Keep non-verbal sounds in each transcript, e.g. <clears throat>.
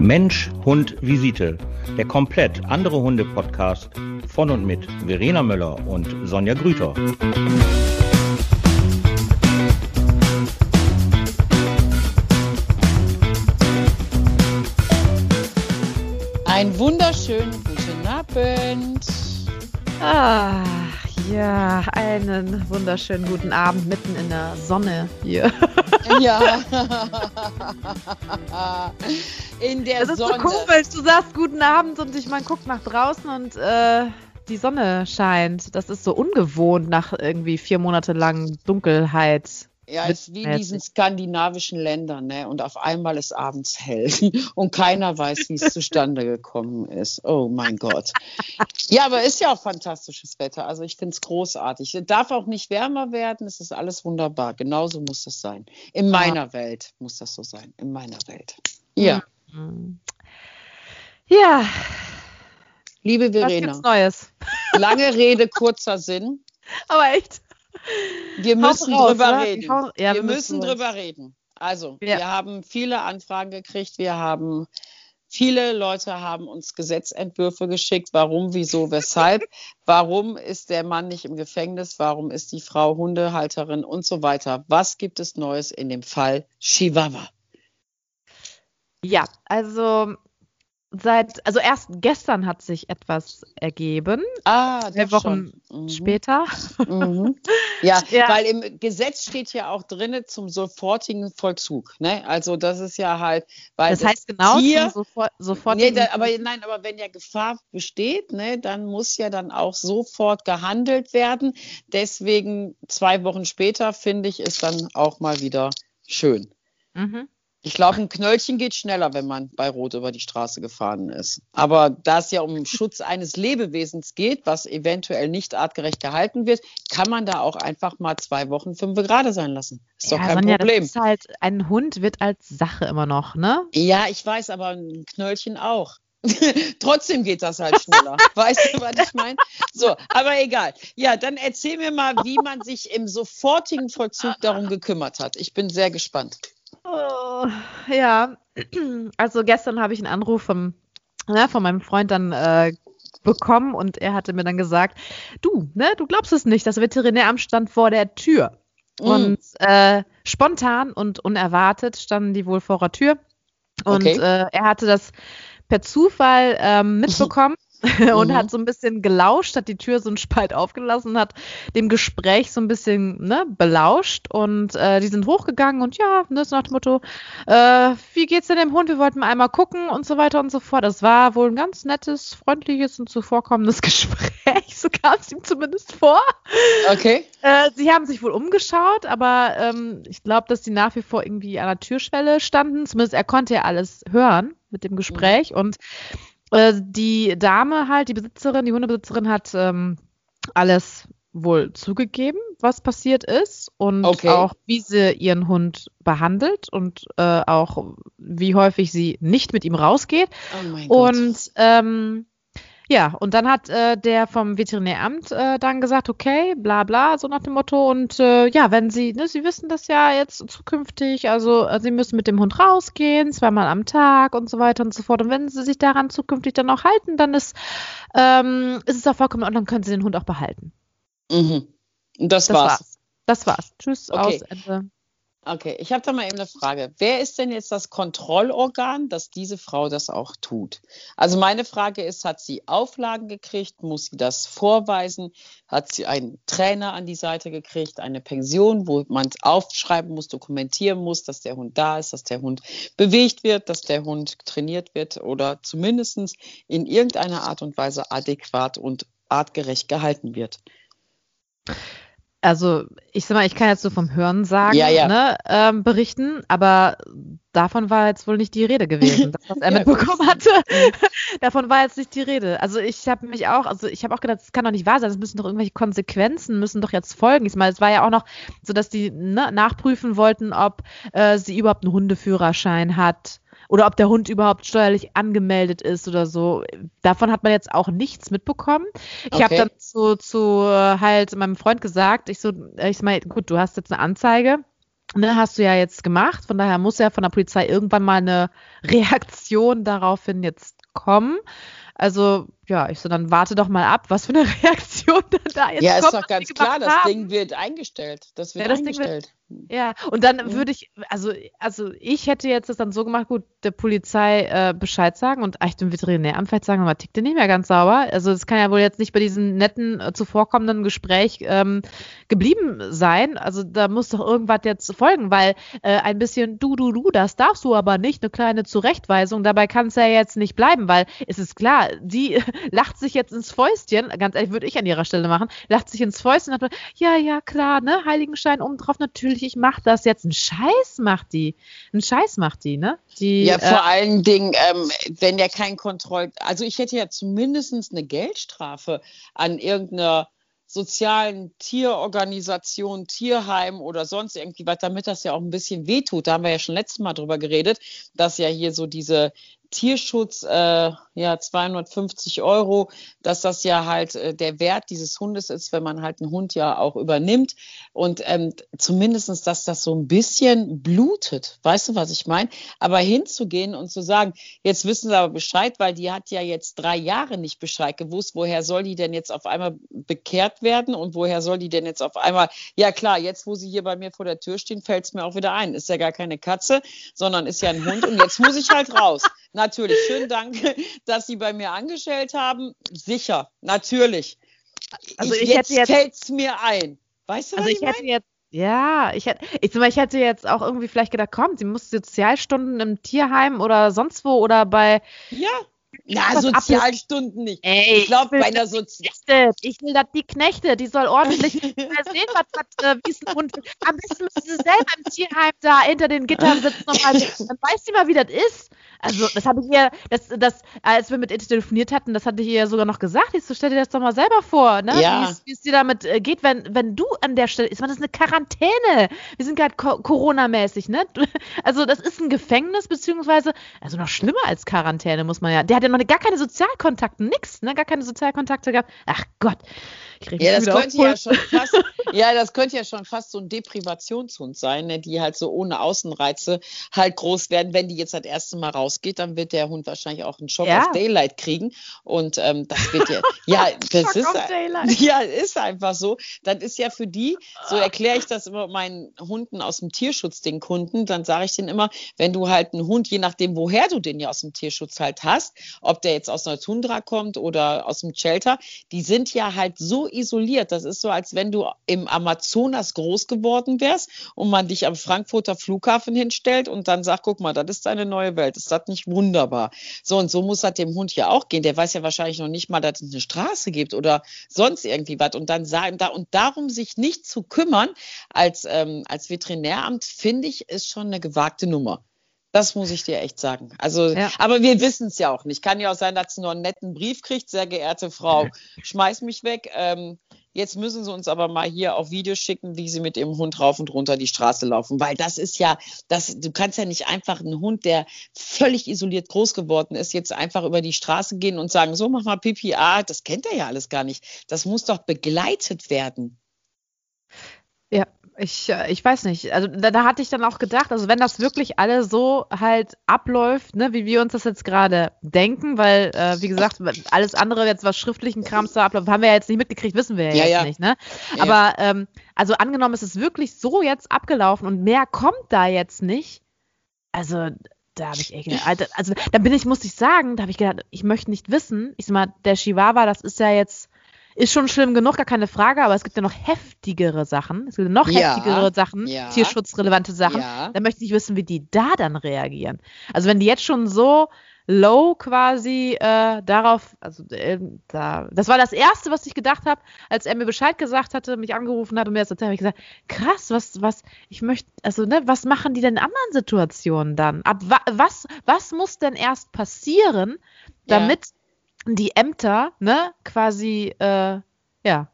Mensch, Hund, Visite. Der komplett andere Hunde-Podcast von und mit Verena Möller und Sonja Grüter. Einen wunderschönen guten Abend. Ah, ja, einen wunderschönen guten Abend mitten in der Sonne hier. Ja. <laughs> <laughs> In der Das ist Sonne. so komisch. Du sagst guten Abend und ich man guckt nach draußen und äh, die Sonne scheint. Das ist so ungewohnt nach irgendwie vier Monate lang Dunkelheit. Ja, es ist wie in diesen skandinavischen Ländern, ne? Und auf einmal ist abends hell <laughs> und keiner weiß, wie es zustande gekommen ist. Oh mein Gott. Ja, aber ist ja auch fantastisches Wetter. Also ich finde es großartig. Es darf auch nicht wärmer werden. Es ist alles wunderbar. Genauso muss das sein. In meiner Welt muss das so sein. In meiner Welt. Ja, Mhm. Ja, liebe was Verena, gibt's Neues? <laughs> lange Rede, kurzer Sinn. Aber echt. Wir müssen raus, drüber oder? reden. Hau- ja, wir wir müssen müssen drüber reden. Also, Ja. wir haben viele Anfragen gekriegt. Wir haben viele Leute haben uns Gesetzentwürfe geschickt. Warum, wieso, weshalb? <laughs> Warum ist der Mann nicht im Gefängnis? Warum ist die Frau Hundehalterin und so weiter? Was gibt es Neues in dem Fall Chihuahua? Ja, also seit, also erst gestern hat sich etwas ergeben. Ah, Zwei Wochen. Mhm. später. Mhm. <laughs> Ja, Ja. weil im Gesetz steht ja auch drinne zum sofortigen Vollzug. Ne? Also das ist ja halt, weil Das heißt genau Tier, zum sofort, sofort Nee, da, aber nein, aber wenn ja Gefahr besteht, ne, dann muss ja dann auch sofort gehandelt werden. Deswegen zwei Wochen später finde ich ist dann auch mal wieder schön. Mhm. Ich glaube, ein Knöllchen geht schneller, wenn man bei Rot über die Straße gefahren ist. Aber da es ja um Schutz eines Lebewesens geht, was eventuell nicht artgerecht gehalten wird, kann man da auch einfach mal zwei Wochen fünf Grade sein lassen. Ist doch ja, kein Sonja, Problem. Das ist halt, ein Hund wird als Sache immer noch, ne? Ja, ich weiß, aber ein Knöllchen auch. <laughs> Trotzdem geht das halt schneller. <laughs> weißt du, was ich meine? So, aber egal. Ja, dann erzähl mir mal, wie man sich im sofortigen Vollzug darum gekümmert hat. Ich bin sehr gespannt. Oh, ja, also gestern habe ich einen Anruf vom, ne, von meinem Freund dann äh, bekommen und er hatte mir dann gesagt, du, ne, du glaubst es nicht, das Veterinäramt stand vor der Tür. Mm. Und äh, spontan und unerwartet standen die wohl vor der Tür. Und Okay. äh, er hatte das per Zufall ähm, <laughs> mitbekommen <laughs> und Mhm. hat so ein bisschen gelauscht, hat die Tür so einen Spalt aufgelassen, hat dem Gespräch so ein bisschen ne, belauscht und äh, die sind hochgegangen und ja, ne, so nach dem Motto, äh, wie geht's denn dem Hund? Wir wollten mal einmal gucken und so weiter und so fort. Das war wohl ein ganz nettes, freundliches und zuvorkommendes <laughs> Gespräch, so kam es ihm zumindest vor. Okay. Äh, sie haben sich wohl umgeschaut, aber ähm, ich glaube, dass sie nach wie vor irgendwie an der Türschwelle standen. Zumindest er konnte ja alles hören mit dem Gespräch. Und äh, die Dame halt, die Besitzerin, die Hundebesitzerin hat ähm, alles wohl zugegeben, was passiert ist und Okay. auch wie sie ihren Hund behandelt und äh, auch wie häufig sie nicht mit ihm rausgeht. Oh mein Gott. Und ähm, ja, und dann hat äh, der vom Veterinäramt äh, dann gesagt, okay, bla bla, so nach dem Motto. Und äh, ja, wenn Sie, ne, Sie wissen das ja jetzt zukünftig, also äh, Sie müssen mit dem Hund rausgehen, zweimal am Tag und so weiter und so fort. Und wenn Sie sich daran zukünftig dann auch halten, dann ist, ähm, ist es auch vollkommen und dann können Sie den Hund auch behalten. Mhm. Das, Das war's. war's. Das war's. Tschüss, Okay. aus, Ende. Okay, ich habe da mal eben eine Frage. Wer ist denn jetzt das Kontrollorgan, dass diese Frau das auch tut? Also meine Frage ist, hat sie Auflagen gekriegt? Muss sie das vorweisen? Hat sie einen Trainer an die Seite gekriegt, eine Pension, wo man aufschreiben muss, dokumentieren muss, dass der Hund da ist, dass der Hund bewegt wird, dass der Hund trainiert wird oder zumindest in irgendeiner Art und Weise adäquat und artgerecht gehalten wird? Also, ich sag mal, ich kann jetzt so vom Hören sagen, Ja, ja. Ne, ähm, berichten, aber davon war jetzt wohl nicht die Rede gewesen. <laughs> Das, was er Ja, mitbekommen hatte, <laughs> davon war jetzt nicht die Rede. Also ich habe mich auch, also ich habe auch gedacht, das kann doch nicht wahr sein, es müssen doch irgendwelche Konsequenzen, müssen doch jetzt folgen. Ich meine, es war ja auch noch so, dass die ne, nachprüfen wollten, ob äh, sie überhaupt einen Hundeführerschein hat oder ob der Hund überhaupt steuerlich angemeldet ist oder so. Davon hat man jetzt auch nichts mitbekommen. Ich habe Okay. dann zu, zu äh, halt meinem Freund gesagt, ich so, ich meine, gut, du hast jetzt eine Anzeige ne, hast du ja jetzt gemacht. Von daher muss ja von der Polizei irgendwann mal eine <laughs> Reaktion daraufhin jetzt kommen. Also, ja, ich so, dann warte doch mal ab, was für eine <laughs> Reaktion dann da jetzt ja, kommt. Ja, ist doch ganz klar, das haben. Ding wird eingestellt. Das wird ja, das eingestellt. Wird, ja, und dann mhm. würde ich, also, also ich hätte jetzt das dann so gemacht, gut, der Polizei äh, Bescheid sagen und eigentlich dem Veterinäramt vielleicht sagen, aber tickt der nicht mehr ganz sauber. Also es kann ja wohl jetzt nicht bei diesem netten, äh, zuvorkommenden Gespräch ähm, geblieben sein. Also da muss doch irgendwas jetzt folgen, weil äh, ein bisschen du, du, du, das darfst du aber nicht, eine kleine Zurechtweisung, dabei kann es ja jetzt nicht bleiben, weil es ist klar, die lacht sich jetzt ins Fäustchen, ganz ehrlich, würde ich an ihrer Stelle machen, lacht sich ins Fäustchen und sagt, ja, ja, klar, ne, Heiligenschein oben drauf, natürlich, ich mach das jetzt. Ein Scheiß macht die. Ein Scheiß macht die, ne? Die, ja, vor äh, allen Dingen, ähm, wenn der kein Kontroll, also ich hätte ja zumindest eine Geldstrafe an irgendeiner sozialen Tierorganisation, Tierheim oder sonst irgendwie was, damit das ja auch ein bisschen wehtut. Da haben wir ja schon letztes Mal drüber geredet, dass ja hier so diese Tierschutz, äh, ja, 250 Euro, dass das ja halt äh, der Wert dieses Hundes ist, wenn man halt einen Hund ja auch übernimmt. Und ähm, zumindestens, dass das so ein bisschen blutet. Weißt du, was ich meine? Aber hinzugehen und zu sagen, jetzt wissen sie aber Bescheid, weil die hat ja jetzt drei Jahre nicht Bescheid gewusst, woher soll die denn jetzt auf einmal bekehrt werden und woher soll die denn jetzt auf einmal, ja klar, jetzt wo sie hier bei mir vor der Tür stehen, fällt es mir auch wieder ein. Ist ja gar keine Katze, sondern ist ja ein Hund und jetzt muss ich halt raus. Natürlich, schönen Dank, <laughs> dass Sie bei mir angestellt haben. Sicher, natürlich. Also ich, ich jetzt, jetzt fällt es mir ein. Weißt du, also was ich, ich hätte jetzt ja, ich hätte, ich, ich hätte jetzt auch irgendwie vielleicht gedacht, komm, sie muss Sozialstunden im Tierheim oder sonst wo oder bei. Ja. Na, Sozialstunden nicht. Ey, ich glaube, bei einer Sozial. Ich will, dass die Knechte, die soll ordentlich <laughs> sehen, was, was äh, wie es ein Hund. Am besten müssen sie selber im Tierheim da hinter den Gittern sitzen und mal, dann weiß sie mal, wie das ist. Also, das habe ich ihr, das, das, als wir mit ihr telefoniert hatten, das hatte ich ihr ja sogar noch gesagt. Ich so, stell dir das doch mal selber vor, ne? Ja. Wie es dir damit äh, geht, wenn, wenn du an der Stelle ist. Man, das ist eine Quarantäne. Wir sind gerade Corona-mäßig, ne? <laughs> Also, das ist ein Gefängnis, beziehungsweise, also noch schlimmer als Quarantäne, muss man ja. Der hat ja noch gar keine Sozialkontakte, nix, ne? Gar keine Sozialkontakte gehabt. Ach Gott. ja, das könnte ja schon fast, <laughs> ja, das könnte ja schon fast so ein Deprivationshund sein, ne? die halt so ohne Außenreize halt groß werden. Wenn die jetzt das erste Mal rausgeht, dann wird der Hund wahrscheinlich auch einen Shock ja. of Daylight kriegen. Und ähm, das wird ja, ja, <laughs> das ist, <laughs> ja, ist einfach so. Das ist ja für die, so erkläre ich das immer meinen Hunden aus dem Tierschutz, den Kunden, dann sage ich denen immer, wenn du halt einen Hund, je nachdem, woher du den ja aus dem Tierschutz halt hast, ob der jetzt aus einer Tundra kommt oder aus dem Shelter, die sind ja halt so isoliert. Das ist so, als wenn du im Amazonas groß geworden wärst und man dich am Frankfurter Flughafen hinstellt und dann sagt, guck mal, das ist deine neue Welt. Ist das nicht wunderbar? So und so muss das dem Hund ja auch gehen. Der weiß ja wahrscheinlich noch nicht mal, dass es eine Straße gibt oder sonst irgendwie was. Und dann sagen, da und darum sich nicht zu kümmern als, ähm, als Veterinäramt, finde ich, ist schon eine gewagte Nummer. Das muss ich dir echt sagen. Also, ja. aber wir wissen es ja auch nicht. Kann ja auch sein, dass sie noch einen netten Brief kriegt. Sehr geehrte Frau, <laughs> schmeiß mich weg. Ähm, jetzt müssen sie uns aber mal hier auf Video schicken, wie sie mit ihrem Hund rauf und runter die Straße laufen. Weil das ist ja, das, du kannst ja nicht einfach einen Hund, der völlig isoliert groß geworden ist, jetzt einfach über die Straße gehen und sagen, so mach mal Pipi. Ah, das kennt er ja alles gar nicht. Das muss doch begleitet werden. Ja, ich, äh, ich weiß nicht. Also da, da, hatte ich dann auch gedacht, also wenn das wirklich alles so halt abläuft, ne, wie wir uns das jetzt gerade denken, weil, äh, wie gesagt, alles andere jetzt, was schriftlichen Krams da abläuft, haben wir ja jetzt nicht mitgekriegt, wissen wir ja, ja jetzt ja. nicht, ne? Ja. Aber ähm, also angenommen, es ist wirklich so jetzt abgelaufen und mehr kommt da jetzt nicht. Also da habe ich echt gedacht, also da bin ich, muss ich sagen, da habe ich gedacht, ich möchte nicht wissen. Ich sag mal, der Chihuahua, das ist ja jetzt ist schon schlimm genug, gar keine Frage, aber es gibt ja noch heftigere Sachen. Es gibt noch ja, heftigere Sachen, ja, tierschutzrelevante Sachen. Ja. Da möchte ich wissen, wie die da dann reagieren. Also wenn die jetzt schon so low quasi äh, darauf, also äh, da, das war das Erste, was ich gedacht habe, als er mir Bescheid gesagt hatte, mich angerufen hat und mir das erzählt, habe ich gesagt, krass, was, was, ich möchte, also ne, was machen die denn in anderen Situationen dann? Ab was, was muss denn erst passieren, damit die Ämter, ne, quasi, äh, ja, ja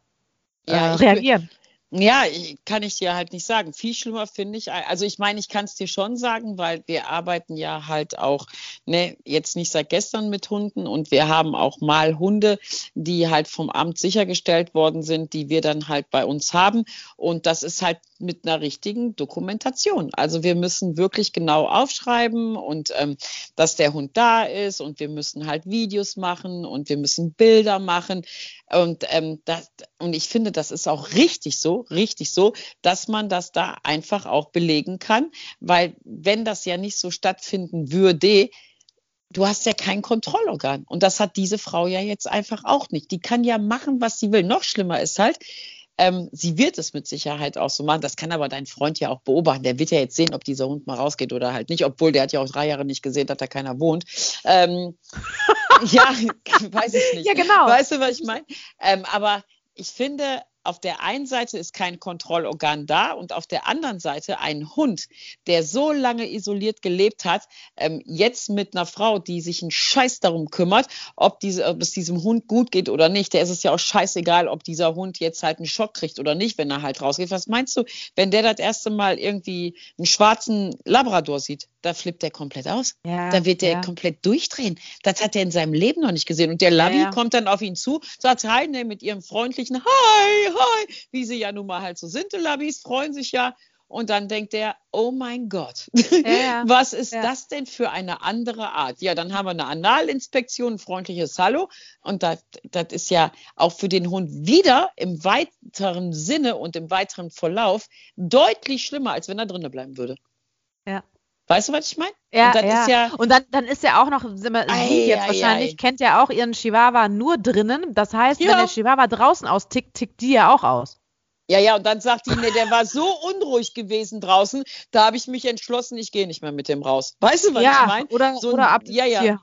äh, reagieren. Ja, kann ich dir halt nicht sagen. Viel schlimmer finde ich, also ich meine, ich kann es dir schon sagen, weil wir arbeiten ja halt auch, ne, jetzt nicht seit gestern mit Hunden und wir haben auch mal Hunde, die halt vom Amt sichergestellt worden sind, die wir dann halt bei uns haben. Und das ist halt mit einer richtigen Dokumentation. Also wir müssen wirklich genau aufschreiben und ähm, dass der Hund da ist und wir müssen halt Videos machen und wir müssen Bilder machen. Und, ähm, das, und ich finde, das ist auch richtig so, richtig so, dass man das da einfach auch belegen kann, weil wenn das ja nicht so stattfinden würde, du hast ja kein Kontrollorgan. Und das hat diese Frau ja jetzt einfach auch nicht. Die kann ja machen, was sie will. Noch schlimmer ist halt, ähm, sie wird es mit Sicherheit auch so machen. Das kann aber dein Freund ja auch beobachten. Der wird ja jetzt sehen, ob dieser Hund mal rausgeht oder halt nicht. Obwohl der hat ja auch drei Jahre nicht gesehen, dass da keiner wohnt. Ähm, <laughs> ja, <laughs> weiß ich nicht. Ja, genau. Weißt du, was ich meine? Ähm, aber ich finde, auf der einen Seite ist kein Kontrollorgan da und auf der anderen Seite ein Hund, der so lange isoliert gelebt hat, ähm, jetzt mit einer Frau, die sich einen Scheiß darum kümmert, ob, diese, ob es diesem Hund gut geht oder nicht. Der ist es ja auch scheißegal, ob dieser Hund jetzt halt einen Schock kriegt oder nicht, wenn er halt rausgeht. Was meinst du, wenn der das erste Mal irgendwie einen schwarzen Labrador sieht? Da flippt der komplett aus. Ja, da wird der ja. komplett durchdrehen. Das hat er in seinem Leben noch nicht gesehen. Und der Labi ja, kommt dann auf ihn zu, sagt Hi, ne, mit ihrem freundlichen Hi, hi, wie sie ja nun mal halt so sind, die Labis freuen sich ja. Und dann denkt er, oh mein Gott, <laughs> was ist das denn für eine andere Art? Ja, dann haben wir eine Analinspektion, ein freundliches Hallo. Und das, das ist ja auch für den Hund wieder im weiteren Sinne und im weiteren Verlauf deutlich schlimmer, als wenn er drinnen bleiben würde. Ja. Weißt du, was ich meine? Ja, und, ja. ja. und dann, dann ist ja auch noch, sind wir, ei, sie jetzt ei, wahrscheinlich, ei. kennt ja auch ihren Chihuahua nur drinnen. Das heißt, ja. wenn der Chihuahua draußen austickt, tickt die ja auch aus. Ja, ja, und dann sagt die, nee, der war so unruhig gewesen draußen, da habe ich mich entschlossen, ich gehe nicht mehr mit dem raus. Weißt du, was ja, ich meine? Oder, so oder ab ja, ja. Tierheim.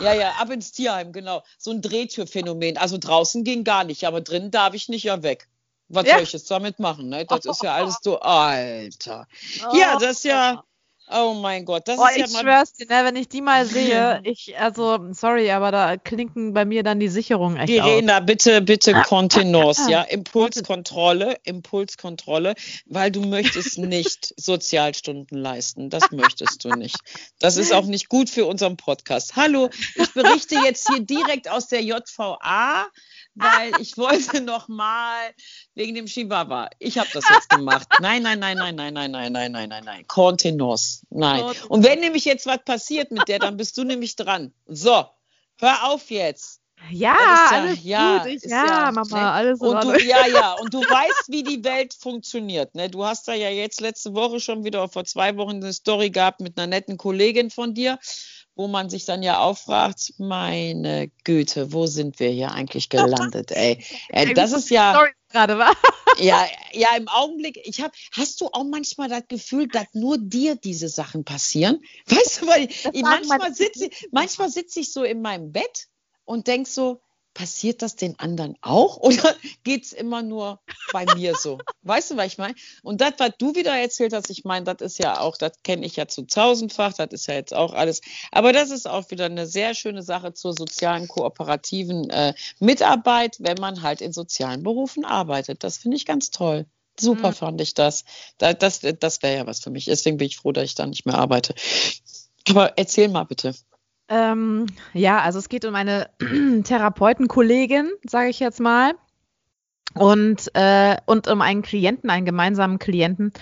Ja, ja, ab ins Tierheim, genau. So ein Drehtürphänomen. Also draußen ging gar nicht, aber drinnen darf ich nicht ja weg. Was ja. soll ich jetzt damit machen? Ne? Das ist ja alles so, Alter. Ja, das ist ja. Oh mein Gott, das oh, ist ja ich schwör's dir, ne, wenn ich die mal sehe, <laughs> ich, also, sorry, aber da klinken bei mir dann die Sicherungen echt aus. bitte, bitte Kontenance, ja, <laughs> Impulskontrolle, Impulskontrolle, weil du möchtest nicht <laughs> Sozialstunden leisten, das möchtest du nicht. Das ist auch nicht gut für unseren Podcast. Hallo, ich berichte jetzt hier direkt aus der JVA, weil ich wollte noch mal wegen dem Chihuahua. Ich habe das jetzt gemacht. Nein, nein, nein, nein, nein, nein, nein, nein, nein, nein, nein. Contenance. Nein. Und wenn nämlich jetzt was passiert mit der, dann bist du <laughs> nämlich dran. So, hör auf jetzt. Ja, ja, alles ja, gut. Ich, ja, ja, Mama, ne? alles und du, Ja, ja, <laughs> und du weißt, wie die Welt funktioniert. Ne? Du hast da ja jetzt letzte Woche schon wieder, vor zwei Wochen, eine Story gehabt mit einer netten Kollegin von dir wo man sich dann ja auch fragt, meine Güte, wo sind wir hier eigentlich gelandet, ey? Äh, das ist ja gerade war. <laughs> ja, ja, im Augenblick, ich habe, hast du auch manchmal das Gefühl, dass nur dir diese Sachen passieren? Weißt du, weil ich, manchmal sitze manchmal sitze ich so in meinem Bett und denk so, passiert das den anderen auch oder <laughs> geht es immer nur bei mir so? Weißt du, was ich meine? Und das, was du wieder erzählt hast, ich meine, das ist ja auch, das kenne ich ja zu tausendfach, das ist ja jetzt auch alles. Aber das ist auch wieder eine sehr schöne Sache zur sozialen kooperativen äh, Mitarbeit, wenn man halt in sozialen Berufen arbeitet. Das finde ich ganz toll. Super mhm. fand ich das. Das, das, das wäre ja was für mich. Deswegen bin ich froh, dass ich da nicht mehr arbeite. Aber erzähl mal bitte. Ähm, ja, also es geht um eine <clears throat> Therapeutenkollegin, sage ich jetzt mal. Und, äh, und um einen Klienten, einen gemeinsamen Klienten.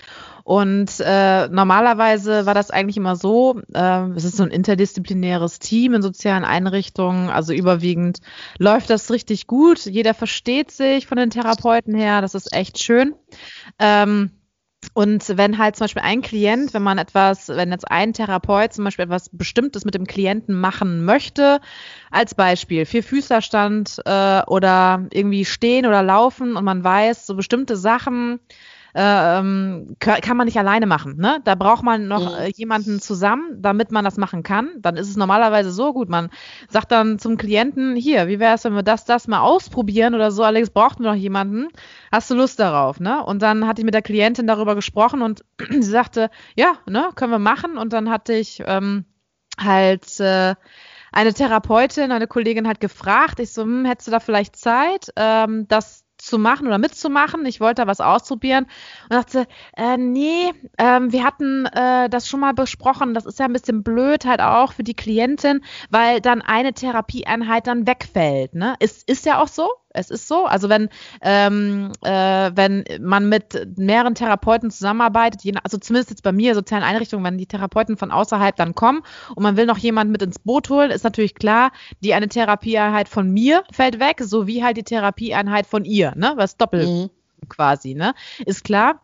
Und äh, normalerweise war das eigentlich immer so, äh, es ist so ein interdisziplinäres Team in sozialen Einrichtungen, also überwiegend läuft das richtig gut. Jeder versteht sich von den Therapeuten her, das ist echt schön. Ähm, und wenn halt zum Beispiel ein Klient, wenn man etwas, wenn jetzt ein Therapeut zum Beispiel etwas Bestimmtes mit dem Klienten machen möchte, als Beispiel Vierfüßlerstand äh, oder irgendwie stehen oder laufen und man weiß, so bestimmte Sachen ähm, kann man nicht alleine machen. Ne? Da braucht man noch mhm. äh, jemanden zusammen, damit man das machen kann. Dann ist es normalerweise so gut. Man sagt dann zum Klienten, hier, wie wäre es, wenn wir das, das mal ausprobieren oder so, Alex, brauchten wir noch jemanden. Hast du Lust darauf? Ne? Und dann hatte ich mit der Klientin darüber gesprochen und <clears throat> sie sagte, ja, ne, können wir machen. Und dann hatte ich ähm, halt äh, eine Therapeutin, eine Kollegin hat gefragt, ich so, hm, hättest du da vielleicht Zeit, ähm, das zu machen oder mitzumachen. Ich wollte da was ausprobieren und dachte, äh, nee, ähm, wir hatten äh, das schon mal besprochen. Das ist ja ein bisschen blöd halt auch für die Klientin, weil dann eine Therapieeinheit dann wegfällt. Ne? Ist, ist ja auch so. Es ist so. Also wenn, ähm, äh, wenn man mit mehreren Therapeuten zusammenarbeitet, je, also zumindest jetzt bei mir, sozialen Einrichtungen, wenn die Therapeuten von außerhalb dann kommen und man will noch jemanden mit ins Boot holen, ist natürlich klar, die eine Therapieeinheit von mir fällt weg, sowie halt die Therapieeinheit von ihr, ne? Was doppelt mhm. quasi, ne? Ist klar.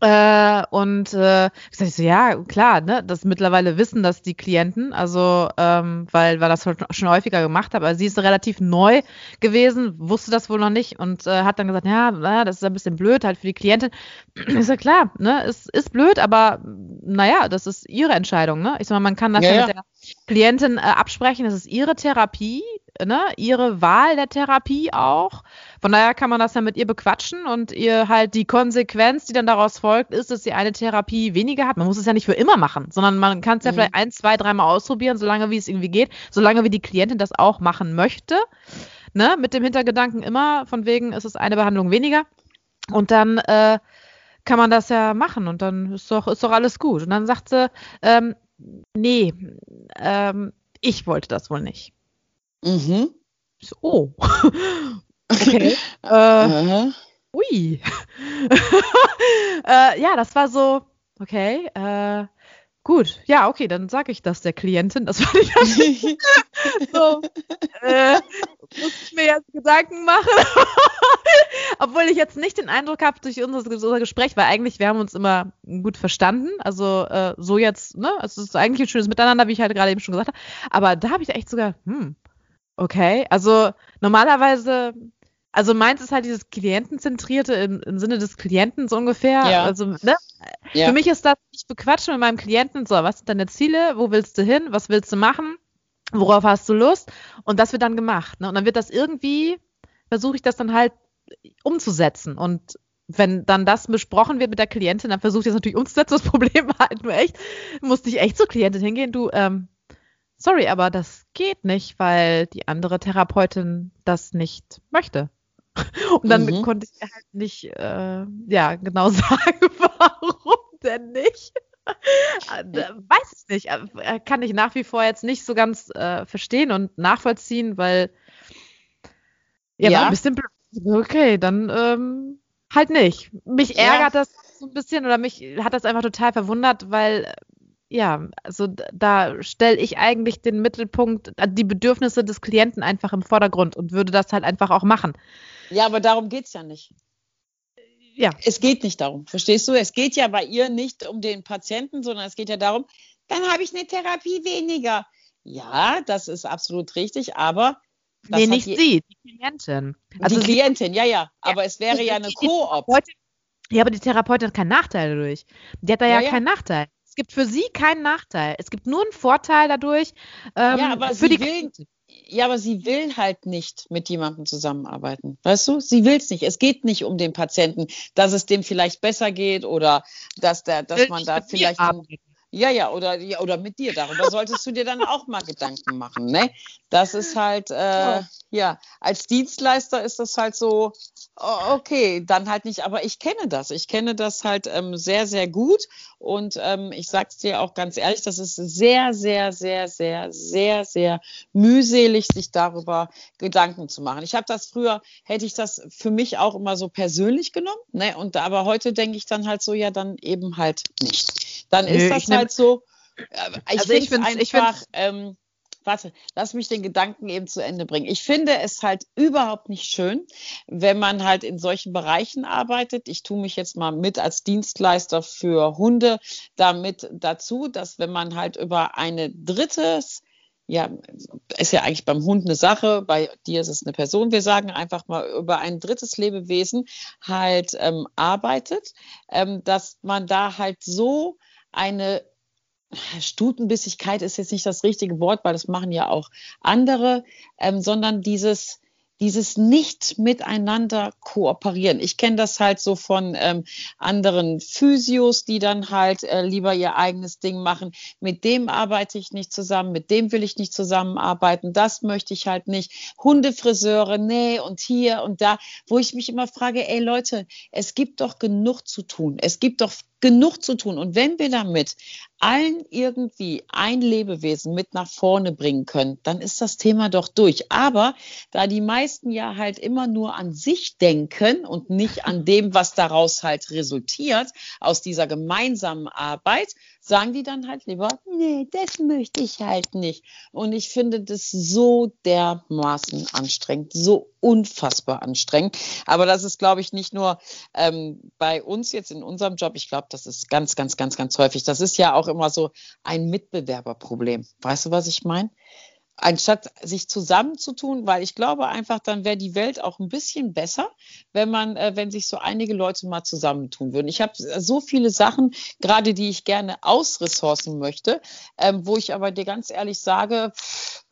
Äh, und äh, ich sag so, ja, klar, ne, das mittlerweile wissen das die Klienten, also ähm, weil, weil das schon häufiger gemacht habe. Also sie ist relativ neu gewesen, wusste das wohl noch nicht und äh, hat dann gesagt, ja, na, das ist ein bisschen blöd halt für die Klientin. <clears throat> ist ja klar, ne, es ist blöd, aber naja, das ist ihre Entscheidung, ne? Ich sag mal, man kann das ja, ja mit der Klientin äh, absprechen, das ist ihre Therapie, ne, ihre Wahl der Therapie auch. Von daher kann man das ja mit ihr bequatschen und ihr halt die Konsequenz, die dann daraus folgt, ist, dass sie eine Therapie weniger hat. Man muss es ja nicht für immer machen, sondern man kann es ja mhm. vielleicht ein, zwei, dreimal ausprobieren, solange wie es irgendwie geht, solange wie die Klientin das auch machen möchte. Ne, mit dem Hintergedanken immer, von wegen ist es eine Behandlung weniger. Und dann äh, kann man das ja machen und dann ist doch, ist doch alles gut. Und dann sagt sie, ähm, nee, ähm, ich wollte das wohl nicht. Mhm. So, oh. <laughs> okay. äh, ui. <laughs> äh, ja, das war so, okay, äh, gut, ja, okay, dann sage ich das der Klientin. Das war nicht <laughs> so, äh, muss ich mir jetzt Gedanken machen. Obwohl ich jetzt nicht den Eindruck habe durch unser, unser, Gespräch, weil eigentlich wir haben uns immer gut verstanden. Also äh, so jetzt, ne? Es ist eigentlich ein schönes Miteinander, wie ich halt gerade eben schon gesagt habe. Aber da habe ich echt sogar, hm, Okay, also normalerweise, also meins ist halt dieses Klientenzentrierte im, im Sinne des Klienten so ungefähr. Ja. Also, ne? Ja. Für mich ist das, ich bequatsche mit meinem Klienten, so, was sind deine Ziele, wo willst du hin, was willst du machen, worauf hast du Lust? Und das wird dann gemacht. Ne? Und dann wird das irgendwie, versuche ich das dann halt umzusetzen. Und wenn dann das besprochen wird mit der Klientin, dann versuche ich das natürlich umzusetzen. Das Problem war halt nur echt, musste ich echt zur Klientin hingehen, du, ähm, sorry, aber das geht nicht, weil die andere Therapeutin das nicht möchte. <laughs> Und dann mhm. konnte ich halt nicht, äh, ja, genau <laughs> sagen, warum denn nicht. <laughs> Äh, weiß ich nicht. Äh, kann ich nach wie vor jetzt nicht so ganz äh, verstehen und nachvollziehen, weil ja, ja. ein bisschen. Okay, dann ähm, halt nicht. Mich ärgert ja. das so ein bisschen oder mich hat das einfach total verwundert, weil ja, also da stelle ich eigentlich den Mittelpunkt, äh, die Bedürfnisse des Klienten einfach im Vordergrund und würde das halt einfach auch machen. Ja, aber darum geht es ja nicht. Ja. Es geht nicht darum, verstehst du? Es geht ja bei ihr nicht um den Patienten, sondern es geht ja darum, dann habe ich eine Therapie weniger. Ja, das ist absolut richtig, aber. Nee, nicht sie, die Klientin. Also die Klientin, ja, ja. Aber ja, es wäre ja eine Koop. Ja, aber die Therapeutin hat keinen Nachteil dadurch. Die hat da ja, ja keinen Nachteil gibt für sie keinen Nachteil. Es gibt nur einen Vorteil dadurch. Ähm, ja, aber für die will, ja, aber sie will halt nicht mit jemandem zusammenarbeiten. Weißt du? Sie will es nicht. Es geht nicht um den Patienten, dass es dem vielleicht besser geht oder dass der, dass man da vielleicht. Ja, ja, oder, ja, oder mit dir. Darüber solltest du dir dann auch mal Gedanken machen. Ne? Das ist halt, äh, ja, als Dienstleister ist das halt so, okay, dann halt nicht. Aber ich kenne das. Ich kenne das halt ähm, sehr, sehr gut. Und ähm, ich sage es dir auch ganz ehrlich, das ist sehr, sehr, sehr, sehr, sehr, sehr mühselig, sich darüber Gedanken zu machen. Ich habe das früher, hätte ich das für mich auch immer so persönlich genommen. Ne? Und aber heute denke ich dann halt so, ja, dann eben halt nicht dann ist Nö, das halt so. Äh, ich also finde einfach, ähm, warte, lass mich den Gedanken eben zu Ende bringen. Ich finde es halt überhaupt nicht schön, wenn man halt in solchen Bereichen arbeitet. Ich tue mich jetzt mal mit als Dienstleister für Hunde damit dazu, dass wenn man halt über eine drittes ja, ist ja eigentlich beim Hund eine Sache, bei dir ist es eine Person. Wir sagen einfach mal über ein drittes Lebewesen halt ähm, arbeitet, ähm, dass man da halt so eine Stutenbissigkeit ist jetzt nicht das richtige Wort, weil das machen ja auch andere, ähm, sondern dieses, dieses nicht miteinander kooperieren. Ich kenne das halt so von ähm, anderen Physios, die dann halt äh, lieber ihr eigenes Ding machen. Mit dem arbeite ich nicht zusammen, mit dem will ich nicht zusammenarbeiten, das möchte ich halt nicht. Hundefriseure, nee, und hier und da, wo ich mich immer frage, ey Leute, es gibt doch genug zu tun. Es gibt doch genug zu tun. Und wenn wir damit allen irgendwie ein Lebewesen mit nach vorne bringen können, dann ist das Thema doch durch. Aber da die meisten ja halt immer nur an sich denken und nicht an dem, was daraus halt resultiert, aus dieser gemeinsamen Arbeit, sagen die dann halt lieber, nee, das möchte ich halt nicht. Und ich finde das so dermaßen anstrengend, so unfassbar anstrengend. Aber das ist, glaube ich, nicht nur ähm, bei uns jetzt in unserem Job. Ich glaube, das ist ganz, ganz, ganz, ganz häufig. Das ist ja auch immer so ein Mitbewerberproblem. Weißt du, was ich meine? Anstatt sich zusammenzutun, weil ich glaube einfach, dann wäre die Welt auch ein bisschen besser, wenn man, äh, wenn sich so einige Leute mal zusammentun würden. Ich habe so viele Sachen, gerade die ich gerne ausressourcen möchte, ähm, wo ich aber dir ganz ehrlich sage, pff,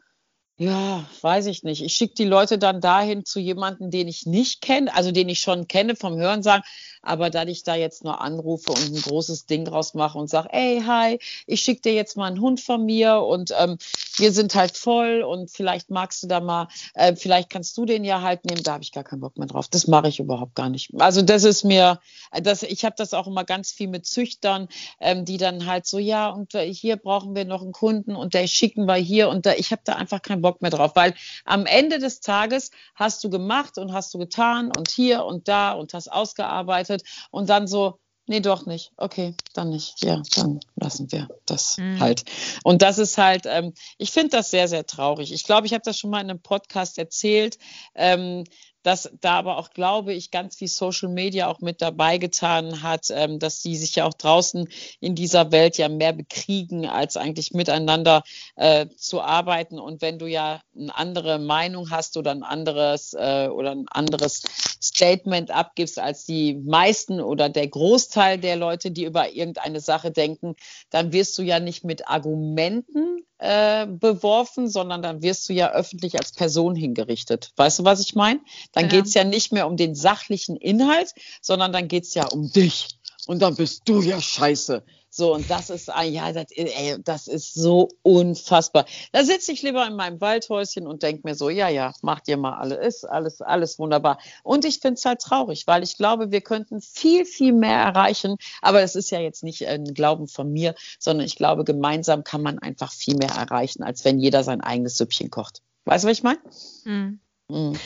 ja, weiß ich nicht. Ich schicke die Leute dann dahin zu jemandem, den ich nicht kenne, also den ich schon kenne vom Hören sagen, aber da ich da jetzt nur anrufe und ein großes Ding draus mache und sage, ey, hi, ich schicke dir jetzt mal einen Hund von mir und ähm, wir sind halt voll und vielleicht magst du da mal, äh, vielleicht kannst du den ja halt nehmen, da habe ich gar keinen Bock mehr drauf. Das mache ich überhaupt gar nicht. Also das ist mir, das, ich habe das auch immer ganz viel mit Züchtern, ähm, die dann halt so, ja, und hier brauchen wir noch einen Kunden und der schicken wir hier und da, ich habe da einfach keinen Bock mehr drauf, weil am Ende des Tages hast du gemacht und hast du getan und hier und da und hast ausgearbeitet und dann so, nee, doch nicht. Okay, dann nicht. Ja, dann lassen wir das mhm. halt. Und das ist halt, ähm, ich finde das sehr, sehr traurig. Ich glaube, ich habe das schon mal in einem Podcast erzählt. Ähm, dass da aber auch, glaube ich, ganz viel Social Media auch mit dabei getan hat, ähm, dass die sich ja auch draußen in dieser Welt ja mehr bekriegen, als eigentlich miteinander äh, zu arbeiten. Und wenn du ja eine andere Meinung hast oder ein anderes äh, oder ein anderes Statement abgibst als die meisten oder der Großteil der Leute, die über irgendeine Sache denken, dann wirst du ja nicht mit Argumenten äh, beworfen, sondern dann wirst du ja öffentlich als Person hingerichtet. Weißt du, was ich meine? Dann ja. geht es ja nicht mehr um den sachlichen Inhalt, sondern dann geht es ja um dich. Und dann bist du ja scheiße. So, und das ist, ja, das, ey, das ist so unfassbar. Da sitze ich lieber in meinem Waldhäuschen und denke mir so, ja, ja, macht ihr mal alles, ist alles, alles wunderbar. Und ich finde es halt traurig, weil ich glaube, wir könnten viel, viel mehr erreichen. Aber das ist ja jetzt nicht ein Glauben von mir, sondern ich glaube, gemeinsam kann man einfach viel mehr erreichen, als wenn jeder sein eigenes Süppchen kocht. Weißt du, was ich meine? Mhm. Mhm.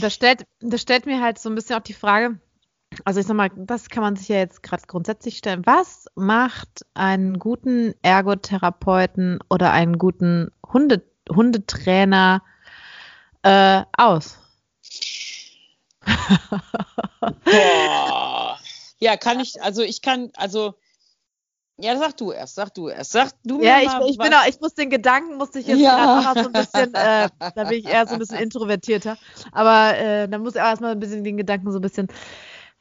Das, stellt, das stellt mir halt so ein bisschen auch die Frage, also ich sag mal, das kann man sich ja jetzt gerade grundsätzlich stellen. Was macht einen guten Ergotherapeuten oder einen guten Hunde, Hundetrainer äh, aus? Boah. Ja, kann ich, also ich kann, also ja, sag du erst, sag du erst, sag du Ja, ich, ich bin auch, ich muss den Gedanken, musste ich jetzt ja. so ein bisschen, äh, da bin ich eher so ein bisschen introvertierter, aber äh, da muss ich auch erstmal ein bisschen den Gedanken so ein bisschen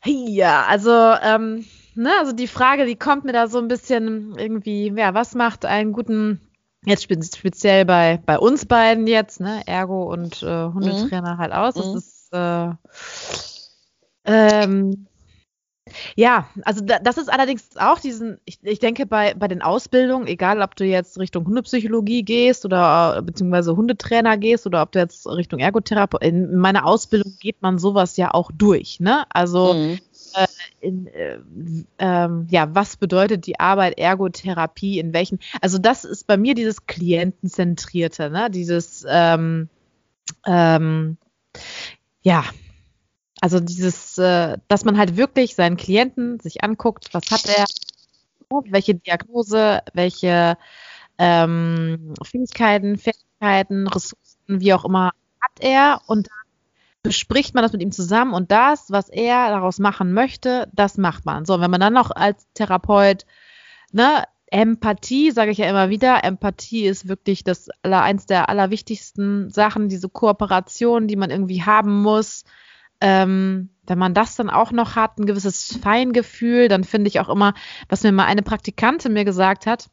ja, also, ähm, ne, also die Frage, die kommt mir da so ein bisschen irgendwie, ja, was macht einen guten, jetzt speziell bei, bei uns beiden jetzt, ne, Ergo und äh, Hundetrainer mhm. halt aus. Das mhm. ist, äh, ähm, ja, also da, das ist allerdings auch diesen, ich, ich denke bei, bei den Ausbildungen, egal ob du jetzt Richtung Hundepsychologie gehst oder beziehungsweise Hundetrainer gehst oder ob du jetzt Richtung Ergotherapeut, in meiner Ausbildung geht man sowas ja auch durch, ne? Also mhm. äh, in, äh, ähm, ja, was bedeutet die Arbeit Ergotherapie, in welchen, also das ist bei mir dieses Klientenzentrierte, ne? Dieses ähm, ähm, ja, also dieses, äh, dass man halt wirklich seinen Klienten sich anguckt, was hat er, welche Diagnose, welche ähm, Fähigkeiten, Fertigkeiten, Ressourcen, wie auch immer hat er und dann bespricht man das mit ihm zusammen und das, was er daraus machen möchte, das macht man. So, wenn man dann noch als Therapeut, ne, Empathie, sage ich ja immer wieder, Empathie ist wirklich das aller, eins der allerwichtigsten Sachen, diese Kooperation, die man irgendwie haben muss, ähm, wenn man das dann auch noch hat, ein gewisses Feingefühl, dann finde ich auch immer, was mir mal eine Praktikantin mir gesagt hat,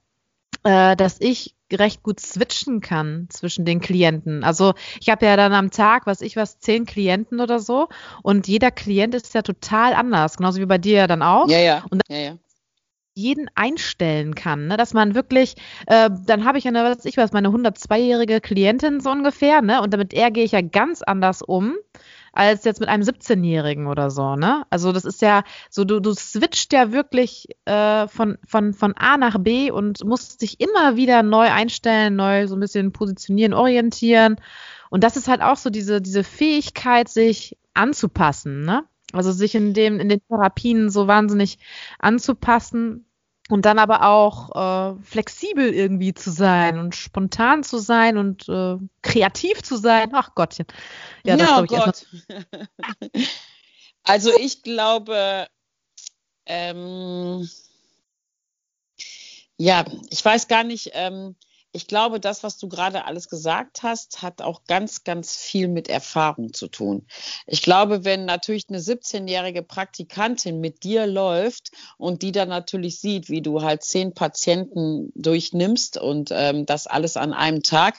äh, dass ich recht gut switchen kann zwischen den Klienten. Also ich habe ja dann am Tag, was ich was, zehn Klienten oder so und jeder Klient ist ja total anders, genauso wie bei dir ja dann auch. Ja, ja. Und ja, ja jeden einstellen kann, ne? dass man wirklich, äh, dann habe ich eine, was ich was, meine 102-jährige Klientin so ungefähr, ne? Und damit er gehe ich ja ganz anders um als jetzt mit einem 17-Jährigen oder so, ne? Also das ist ja so, du, du switcht ja wirklich äh, von, von, von A nach B und musst dich immer wieder neu einstellen, neu so ein bisschen positionieren, orientieren. Und das ist halt auch so diese, diese Fähigkeit, sich anzupassen, ne? Also sich in dem, in den Therapien so wahnsinnig anzupassen und dann aber auch äh, flexibel irgendwie zu sein und spontan zu sein und äh, kreativ zu sein. Ach Gottchen. Ja, das ja, ich Gott. <laughs> also ich glaube, ähm, ja, ich weiß gar nicht, ähm, ich glaube, das, was du gerade alles gesagt hast, hat auch ganz, ganz viel mit Erfahrung zu tun. Ich glaube, wenn natürlich eine 17-jährige Praktikantin mit dir läuft und die dann natürlich sieht, wie du halt zehn Patienten durchnimmst und ähm, das alles an einem Tag,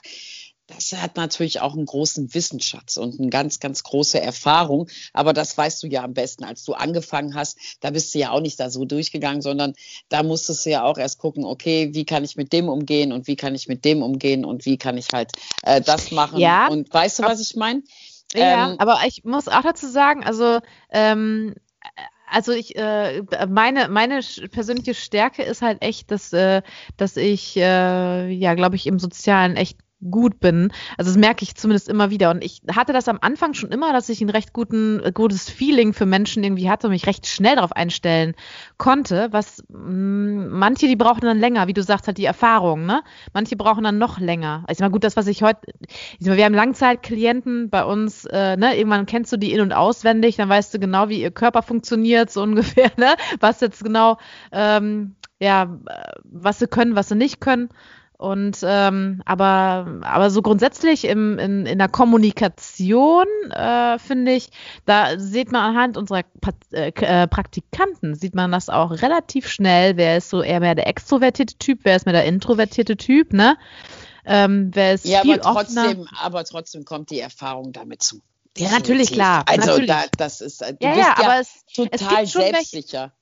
das hat natürlich auch einen großen Wissensschatz und eine ganz, ganz große Erfahrung. Aber das weißt du ja am besten, als du angefangen hast. Da bist du ja auch nicht da so durchgegangen, sondern da musstest du ja auch erst gucken, okay, wie kann ich mit dem umgehen und wie kann ich mit dem umgehen und wie kann ich halt äh, das machen. Ja, und weißt du, was ich meine? Ja, ähm, aber ich muss auch dazu sagen, also ähm, also ich, äh, meine, meine persönliche Stärke ist halt echt, dass, äh, dass ich, äh, ja, glaube ich, im Sozialen echt gut bin. Also das merke ich zumindest immer wieder. Und ich hatte das am Anfang schon immer, dass ich ein recht guten, äh, gutes Feeling für Menschen irgendwie hatte und mich recht schnell darauf einstellen konnte. Was mh, mm, manche, die brauchen dann länger, wie du sagst, halt die Erfahrung, ne? Manche brauchen dann noch länger. Ich sag mal, gut, das, was ich heute, ich sag mal, wir haben Langzeitklienten bei uns, äh, ne? Irgendwann kennst du die in- und auswendig, dann weißt du genau, wie ihr Körper funktioniert, so <laughs> ungefähr, ne? Was jetzt genau, ähm, ja, äh, was sie können, was sie nicht können. Und ähm, aber, aber so grundsätzlich im, in, in der Kommunikation äh, finde ich, da sieht man anhand unserer äh, äh, Praktikanten, sieht man das auch relativ schnell, wer ist so eher mehr der extrovertierte Typ, wer ist mehr der introvertierte Typ, ne? Ähm, wer ist ja, viel aber trotzdem, offener. aber trotzdem kommt die Erfahrung damit zu. Ja, natürlich, klar. Also natürlich. Da, das ist, du ja, bist ja, ja aber es, total es selbstsicher.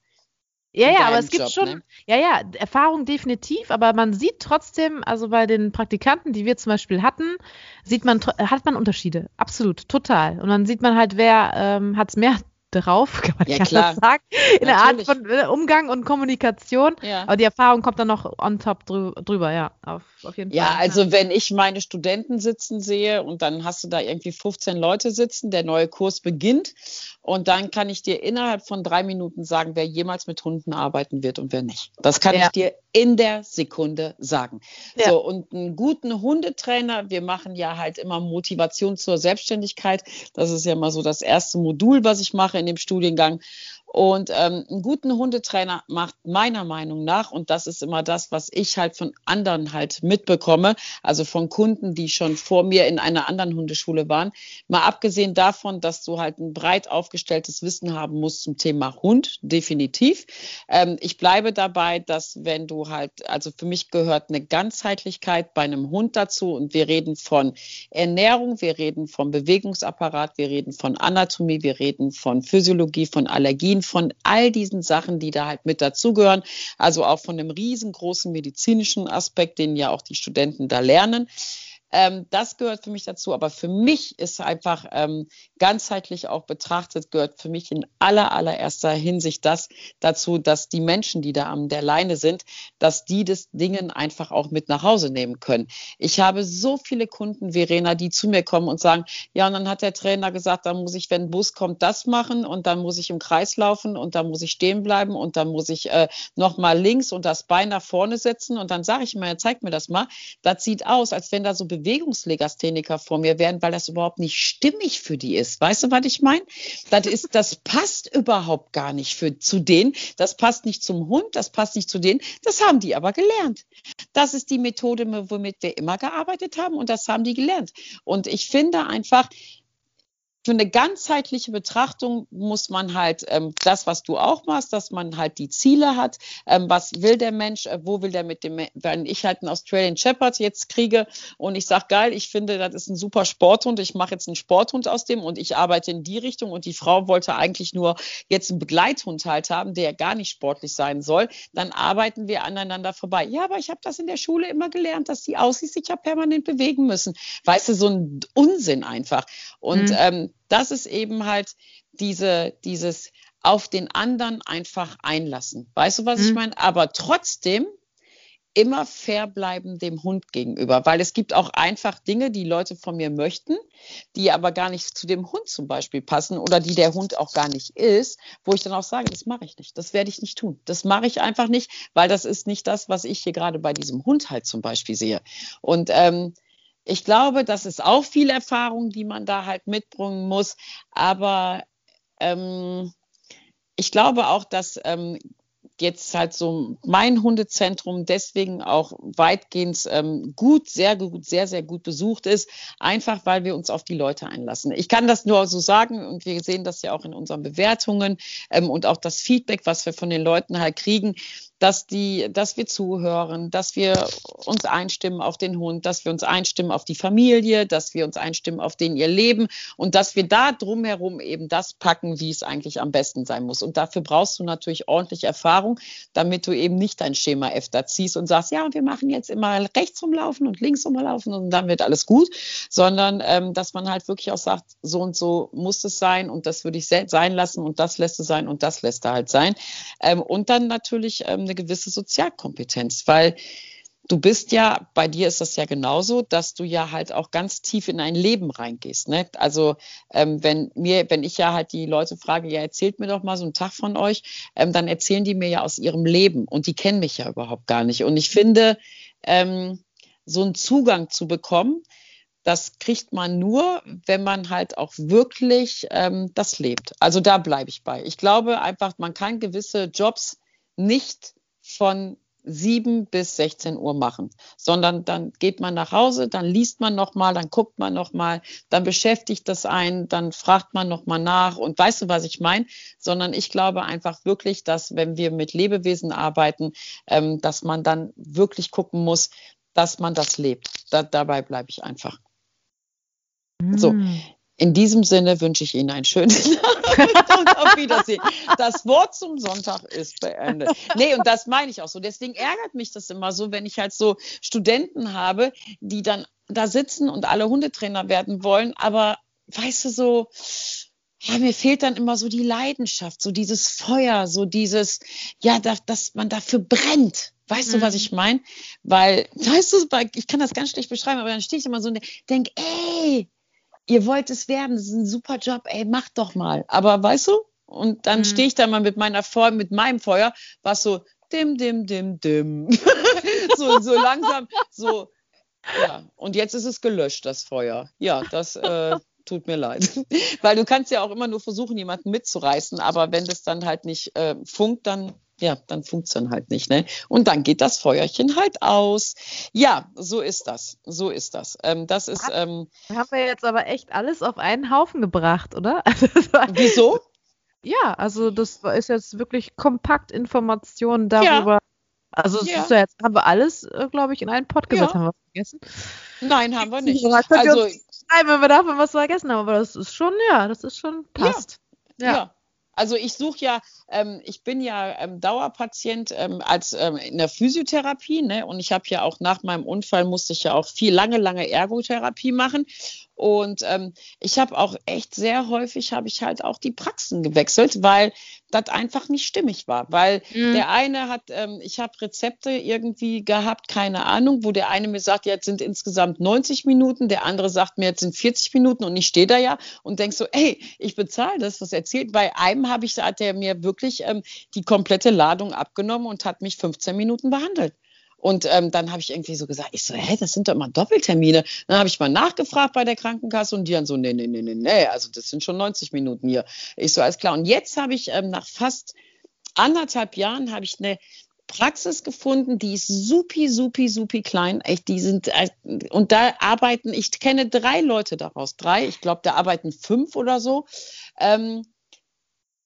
Ja, ja, aber es gibt Job, schon, ne? ja, ja, Erfahrung definitiv, aber man sieht trotzdem, also bei den Praktikanten, die wir zum Beispiel hatten, sieht man, hat man Unterschiede. Absolut, total. Und dann sieht man halt, wer ähm, hat es mehr drauf, <laughs> kann man ja, ja klar. sagen, in der Art von äh, Umgang und Kommunikation. Ja. Aber die Erfahrung kommt dann noch on top drü drüber, ja, auf, auf jeden Fall. Ja, also wenn ich meine Studenten sitzen sehe und dann hast du da irgendwie 15 Leute sitzen, der neue Kurs beginnt und dann kann ich dir innerhalb von drei Minuten sagen, wer jemals mit Hunden arbeiten wird und wer nicht. Das kann Ja. ich dir in der Sekunde sagen. Ja. So, und einen guten Hundetrainer, wir machen ja halt immer Motivation zur Selbstständigkeit. Das ist ja mal so das erste Modul, was ich mache in dem Studiengang. Und ähm, einen guten Hundetrainer macht meiner Meinung nach, und das ist immer das, was ich halt von anderen halt mitbekomme, also von Kunden, die schon vor mir in einer anderen Hundeschule waren, mal abgesehen davon, dass du halt ein breit aufgestelltes Wissen haben musst zum Thema Hund, definitiv. Ähm, ich bleibe dabei, dass wenn du halt, also für mich gehört eine Ganzheitlichkeit bei einem Hund dazu und wir reden von Ernährung, wir reden vom Bewegungsapparat, wir reden von Anatomie, wir reden von Physiologie, von Allergien, von all diesen Sachen, die da halt mit dazugehören. Also auch von einem riesengroßen medizinischen Aspekt, den ja auch die Studenten da lernen. Ähm, das gehört für mich dazu. Aber für mich ist einfach ähm, ganzheitlich auch betrachtet, gehört für mich in aller, allererster Hinsicht das dazu, dass die Menschen, die da an der Leine sind, dass die das Dingen einfach auch mit nach Hause nehmen können. Ich habe so viele Kunden, Verena, die zu mir kommen und sagen, ja, und dann hat der Trainer gesagt, dann muss ich, wenn ein Bus kommt, das machen und dann muss ich im Kreis laufen und dann muss ich stehen bleiben und dann muss ich äh, nochmal links und das Bein nach vorne setzen und dann sage ich mir, zeig mir das mal. Das sieht aus, als wenn da so Bewegungslegastheniker vor mir wären, weil das überhaupt nicht stimmig für die ist. Weißt du, was ich meine? Das ist, das passt überhaupt gar nicht für, zu denen. Das passt nicht zum Hund, das passt nicht zu denen. Das haben die aber gelernt. Das ist die Methode, womit wir immer gearbeitet haben und das haben die gelernt. Und ich finde einfach, für eine ganzheitliche Betrachtung muss man halt ähm, das, was du auch machst, dass man halt die Ziele hat. Ähm, was will der Mensch? Äh, wo will der mit dem? Wenn ich halt einen Australian Shepherd jetzt kriege und ich sage, geil, ich finde, das ist ein super Sporthund. Ich mache jetzt einen Sporthund aus dem und ich arbeite in die Richtung und die Frau wollte eigentlich nur jetzt einen Begleithund halt haben, der gar nicht sportlich sein soll. Dann arbeiten wir aneinander vorbei. Ja, aber ich habe das in der Schule immer gelernt, dass die aussieht, sich ja permanent bewegen müssen. Weißt du, so ein Unsinn einfach. Und Mhm. ähm, Das ist eben halt diese, dieses auf den anderen einfach einlassen. Weißt du, was mhm. ich meine? Aber trotzdem immer fair bleiben dem Hund gegenüber, weil es gibt auch einfach Dinge, die Leute von mir möchten, die aber gar nicht zu dem Hund zum Beispiel passen oder die der Hund auch gar nicht ist, wo ich dann auch sage, das mache ich nicht, das werde ich nicht tun, das mache ich einfach nicht, weil das ist nicht das, was ich hier gerade bei diesem Hund halt zum Beispiel sehe. Und ähm, ich glaube, das ist auch viel Erfahrung, die man da halt mitbringen muss, aber ähm, ich glaube auch, dass ähm, jetzt halt so mein Hundezentrum deswegen auch weitgehend ähm, gut, sehr gut, sehr, sehr gut besucht ist, einfach weil wir uns auf die Leute einlassen. Ich kann das nur so sagen und wir sehen das ja auch in unseren Bewertungen ähm, und auch das Feedback, was wir von den Leuten halt kriegen dass die, dass wir zuhören, dass wir uns einstimmen auf den Hund, dass wir uns einstimmen auf die Familie, dass wir uns einstimmen auf den ihr Leben und dass wir da drumherum eben das packen, wie es eigentlich am besten sein muss. Und dafür brauchst du natürlich ordentlich Erfahrung, damit du eben nicht dein Schema F da ziehst und sagst, ja, wir machen jetzt immer rechts rumlaufen und links rumlaufen und dann wird alles gut, sondern ähm, dass man halt wirklich auch sagt, so und so muss es sein und das würde ich sein lassen und das lässt es sein und das lässt er halt sein. Ähm, und dann natürlich ähm, eine gewisse Sozialkompetenz, weil du bist ja, bei dir ist das ja genauso, dass du ja halt auch ganz tief in ein Leben reingehst. Ne? Also ähm, wenn mir, wenn ich ja halt die Leute frage, ja, erzählt mir doch mal so einen Tag von euch, ähm, dann erzählen die mir ja aus ihrem Leben und die kennen mich ja überhaupt gar nicht. Und ich finde, ähm, so einen Zugang zu bekommen, das kriegt man nur, wenn man halt auch wirklich ähm, das lebt. Also da bleibe ich bei. Ich glaube einfach, man kann gewisse Jobs nicht von 7 bis 16 Uhr machen, sondern dann geht man nach Hause, dann liest man nochmal, dann guckt man nochmal, dann beschäftigt das einen, dann fragt man nochmal nach und weißt du, was ich meine? Sondern ich glaube einfach wirklich, dass wenn wir mit Lebewesen arbeiten, ähm, dass man dann wirklich gucken muss, dass man das lebt. Da, dabei bleibe ich einfach. Mm. So, in diesem Sinne wünsche ich Ihnen einen schönen <laughs> Abend und auf Wiedersehen. Das Wort zum Sonntag ist beendet. Nee, und das meine ich auch so. Deswegen ärgert mich das immer so, wenn ich halt so Studenten habe, die dann da sitzen und alle Hundetrainer werden wollen, aber weißt du so, ja, mir fehlt dann immer so die Leidenschaft, so dieses Feuer, so dieses, ja, dass, dass man dafür brennt. Weißt mhm. du, was mhm. ich meine? Weil, weißt du, ich kann das ganz schlecht beschreiben, aber dann stehe ich immer so und denke, ey, ihr wollt es werden, das ist ein super Job, ey, macht doch mal. Aber weißt du, und dann mhm. stehe ich da mal mit meiner Feuer, mit meinem Feuer, was so dim, dim, dim, dim. <laughs> so, so langsam, so, ja. Und jetzt ist es gelöscht, das Feuer. Ja, das äh, tut mir leid. <laughs> Weil du kannst ja auch immer nur versuchen, jemanden mitzureißen, aber wenn das dann halt nicht äh, funkt, dann ja, dann funktioniert halt nicht, ne? Und dann geht das Feuerchen halt aus. Ja, so ist das. So ist das. Ähm, das ist. Ähm, haben wir jetzt aber echt alles auf einen Haufen gebracht, oder? <laughs> Wieso? Ja, also das ist jetzt wirklich kompakt Informationen darüber. Ja. Also ja. Ja jetzt haben wir alles, äh, glaube ich, in einen Pott gesetzt. Haben wir vergessen? Nein, haben wir nicht. Also, schreiben, wenn wir davon was vergessen haben, aber das ist schon, ja, das ist schon passt. ja. Also ich suche ja, ähm, ich bin ja ähm, Dauerpatient ähm, als ähm, in der Physiotherapie, ne? Und ich habe ja auch nach meinem Unfall musste ich ja auch viel lange, lange Ergotherapie machen. Und ähm, ich habe auch echt sehr häufig habe ich halt auch die Praxen gewechselt, weil das einfach nicht stimmig war. Weil mhm. der eine hat, ähm, ich habe Rezepte irgendwie gehabt, keine Ahnung, wo der eine mir sagt, jetzt sind insgesamt 90 Minuten, der andere sagt mir, jetzt sind 40 Minuten und ich stehe da ja und denk so, ey, ich bezahle das, was erzählt. Bei einem habe ich, hat der mir wirklich ähm, die komplette Ladung abgenommen und hat mich 15 Minuten behandelt. Und ähm, dann habe ich irgendwie so gesagt, ich so, hä, das sind doch immer Doppeltermine. Dann habe ich mal nachgefragt bei der Krankenkasse und die dann so, nee, nee, nee, nee, nee, also das sind schon 90 Minuten hier. Ich so, alles klar. Und jetzt habe ich ähm, nach fast anderthalb Jahren habe ich eine Praxis gefunden, die ist supi, supi, supi klein. Echt, die sind, äh, und da arbeiten, ich kenne drei Leute daraus, drei, ich glaube, da arbeiten fünf oder so. Ähm,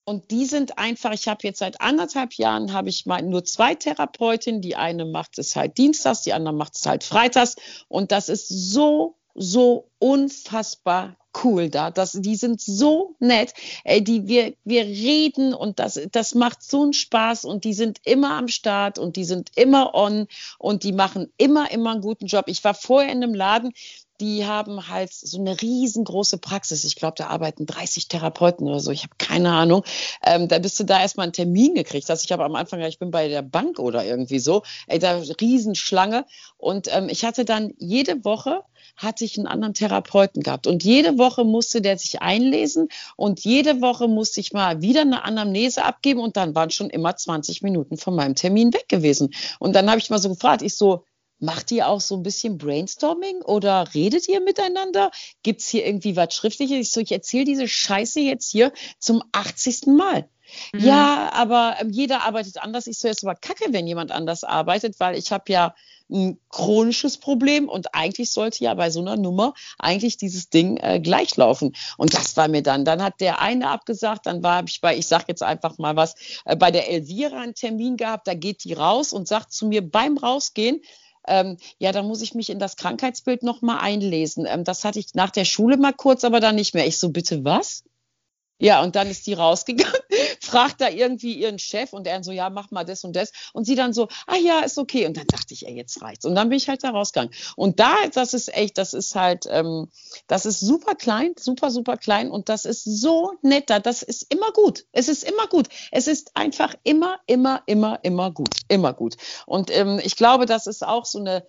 und die sind einfach, ich habe jetzt seit anderthalb Jahren, habe ich mal nur zwei Therapeutinnen. Die eine macht es halt dienstags, die andere macht es halt freitags. Und das ist so, so unfassbar cool da. Das, die sind so nett. Ey, die, wir, wir reden und das, das macht so einen Spaß und die sind immer am Start und die sind immer on und die machen immer, immer einen guten Job. Ich war vorher in einem Laden, die haben halt so eine riesengroße Praxis. Ich glaube, da arbeiten 30 Therapeuten oder so. Ich habe keine Ahnung. Ähm, da bist du da erstmal einen Termin gekriegt. Also ich habe am Anfang, ich bin bei der Bank oder irgendwie so. Ey, da Riesenschlange. Und ähm, ich hatte dann jede Woche hatte ich einen anderen Therapeuten gehabt. Und jede Woche musste der sich einlesen und jede Woche musste ich mal wieder eine Anamnese abgeben und dann waren schon immer 20 Minuten von meinem Termin weg gewesen. Und dann habe ich mal so gefragt, ich so, Macht ihr auch so ein bisschen Brainstorming oder redet ihr miteinander? Gibt es hier irgendwie was Schriftliches? Ich so, ich erzähle diese Scheiße jetzt hier zum 80. Mal. Mhm. Ja, aber ähm, jeder arbeitet anders. Ich so, es war kacke, wenn jemand anders arbeitet, weil ich habe ja ein chronisches Problem und eigentlich sollte ja bei so einer Nummer eigentlich dieses Ding äh, gleich laufen. Und das war mir dann. Dann hat der eine abgesagt, dann war ich bei, ich sag jetzt einfach mal was, äh, bei der Elvira einen Termin gehabt, da geht die raus und sagt zu mir beim Rausgehen, ähm, ja, dann muss ich mich in das Krankheitsbild nochmal einlesen. Ähm, das hatte ich nach der Schule mal kurz, aber dann nicht mehr. Ich so, bitte was? Ja, und dann ist die rausgegangen, fragt da irgendwie ihren Chef und er so, ja, mach mal das und das. Und sie dann so, ah ja, ist okay. Und dann dachte ich, ey, jetzt reicht's. Und dann bin ich halt da rausgegangen. Und da, das ist echt, das ist halt, ähm, das ist super klein, super, super klein und das ist so netter. Das ist immer gut. Es ist immer gut. Es ist einfach immer, immer, immer, immer gut. Immer gut. Und ähm, ich glaube, das ist auch so eine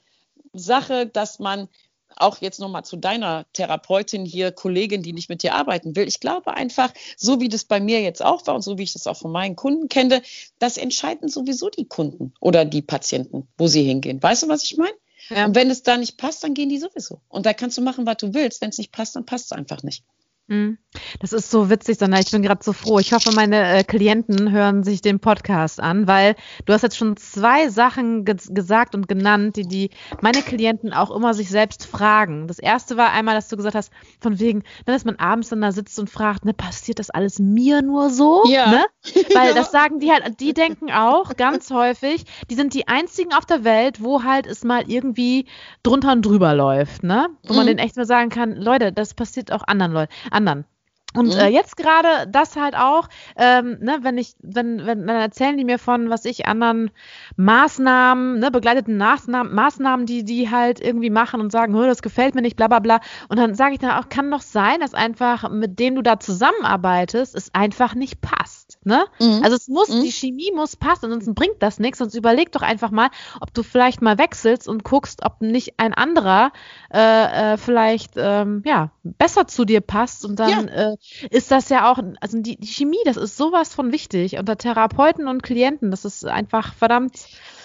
Sache, dass man auch jetzt nochmal zu deiner Therapeutin hier, Kollegin, die nicht mit dir arbeiten will. Ich glaube einfach, so wie das bei mir jetzt auch war und so wie ich das auch von meinen Kunden kenne, das entscheiden sowieso die Kunden oder die Patienten, wo sie hingehen. Weißt du, was ich meine? Ja. Und wenn es da nicht passt, dann gehen die sowieso. Und da kannst du machen, was du willst. Wenn es nicht passt, dann passt es einfach nicht. Hm. Das ist so witzig, Sonja. Ich bin gerade so froh. Ich hoffe, meine äh, Klienten hören sich den Podcast an, weil du hast jetzt schon zwei Sachen ge gesagt und genannt, die, die meine Klienten auch immer sich selbst fragen. Das erste war einmal, dass du gesagt hast, von wegen, ne, dass man abends dann da sitzt und fragt, ne, passiert das alles mir nur so? Ja. Ne? <laughs> Weil ja. das sagen die halt, die denken auch ganz häufig, die sind die einzigen auf der Welt, wo halt es mal irgendwie drunter und drüber läuft, ne? Wo mhm. man denen echt nur sagen kann, Leute, das passiert auch anderen Leuten anderen. Und mhm. äh, jetzt gerade das halt auch, ähm, ne, wenn ich, wenn, wenn, dann erzählen die mir von, was ich, anderen Maßnahmen, ne, begleiteten Maßnahmen, Maßnahmen, die die halt irgendwie machen und sagen, das gefällt mir nicht, bla bla bla. Und dann sage ich dann auch, kann doch sein, dass einfach mit dem du da zusammenarbeitest, es einfach nicht passt. Ne? Mhm. Also es muss, mhm. die Chemie muss passen, ansonsten bringt das nichts. Sonst überleg doch einfach mal, ob du vielleicht mal wechselst und guckst, ob nicht ein anderer äh, äh, vielleicht ähm, ja besser zu dir passt und dann ja. äh, ist das ja auch, also die, die Chemie, das ist sowas von wichtig unter Therapeuten und Klienten, das ist einfach verdammt.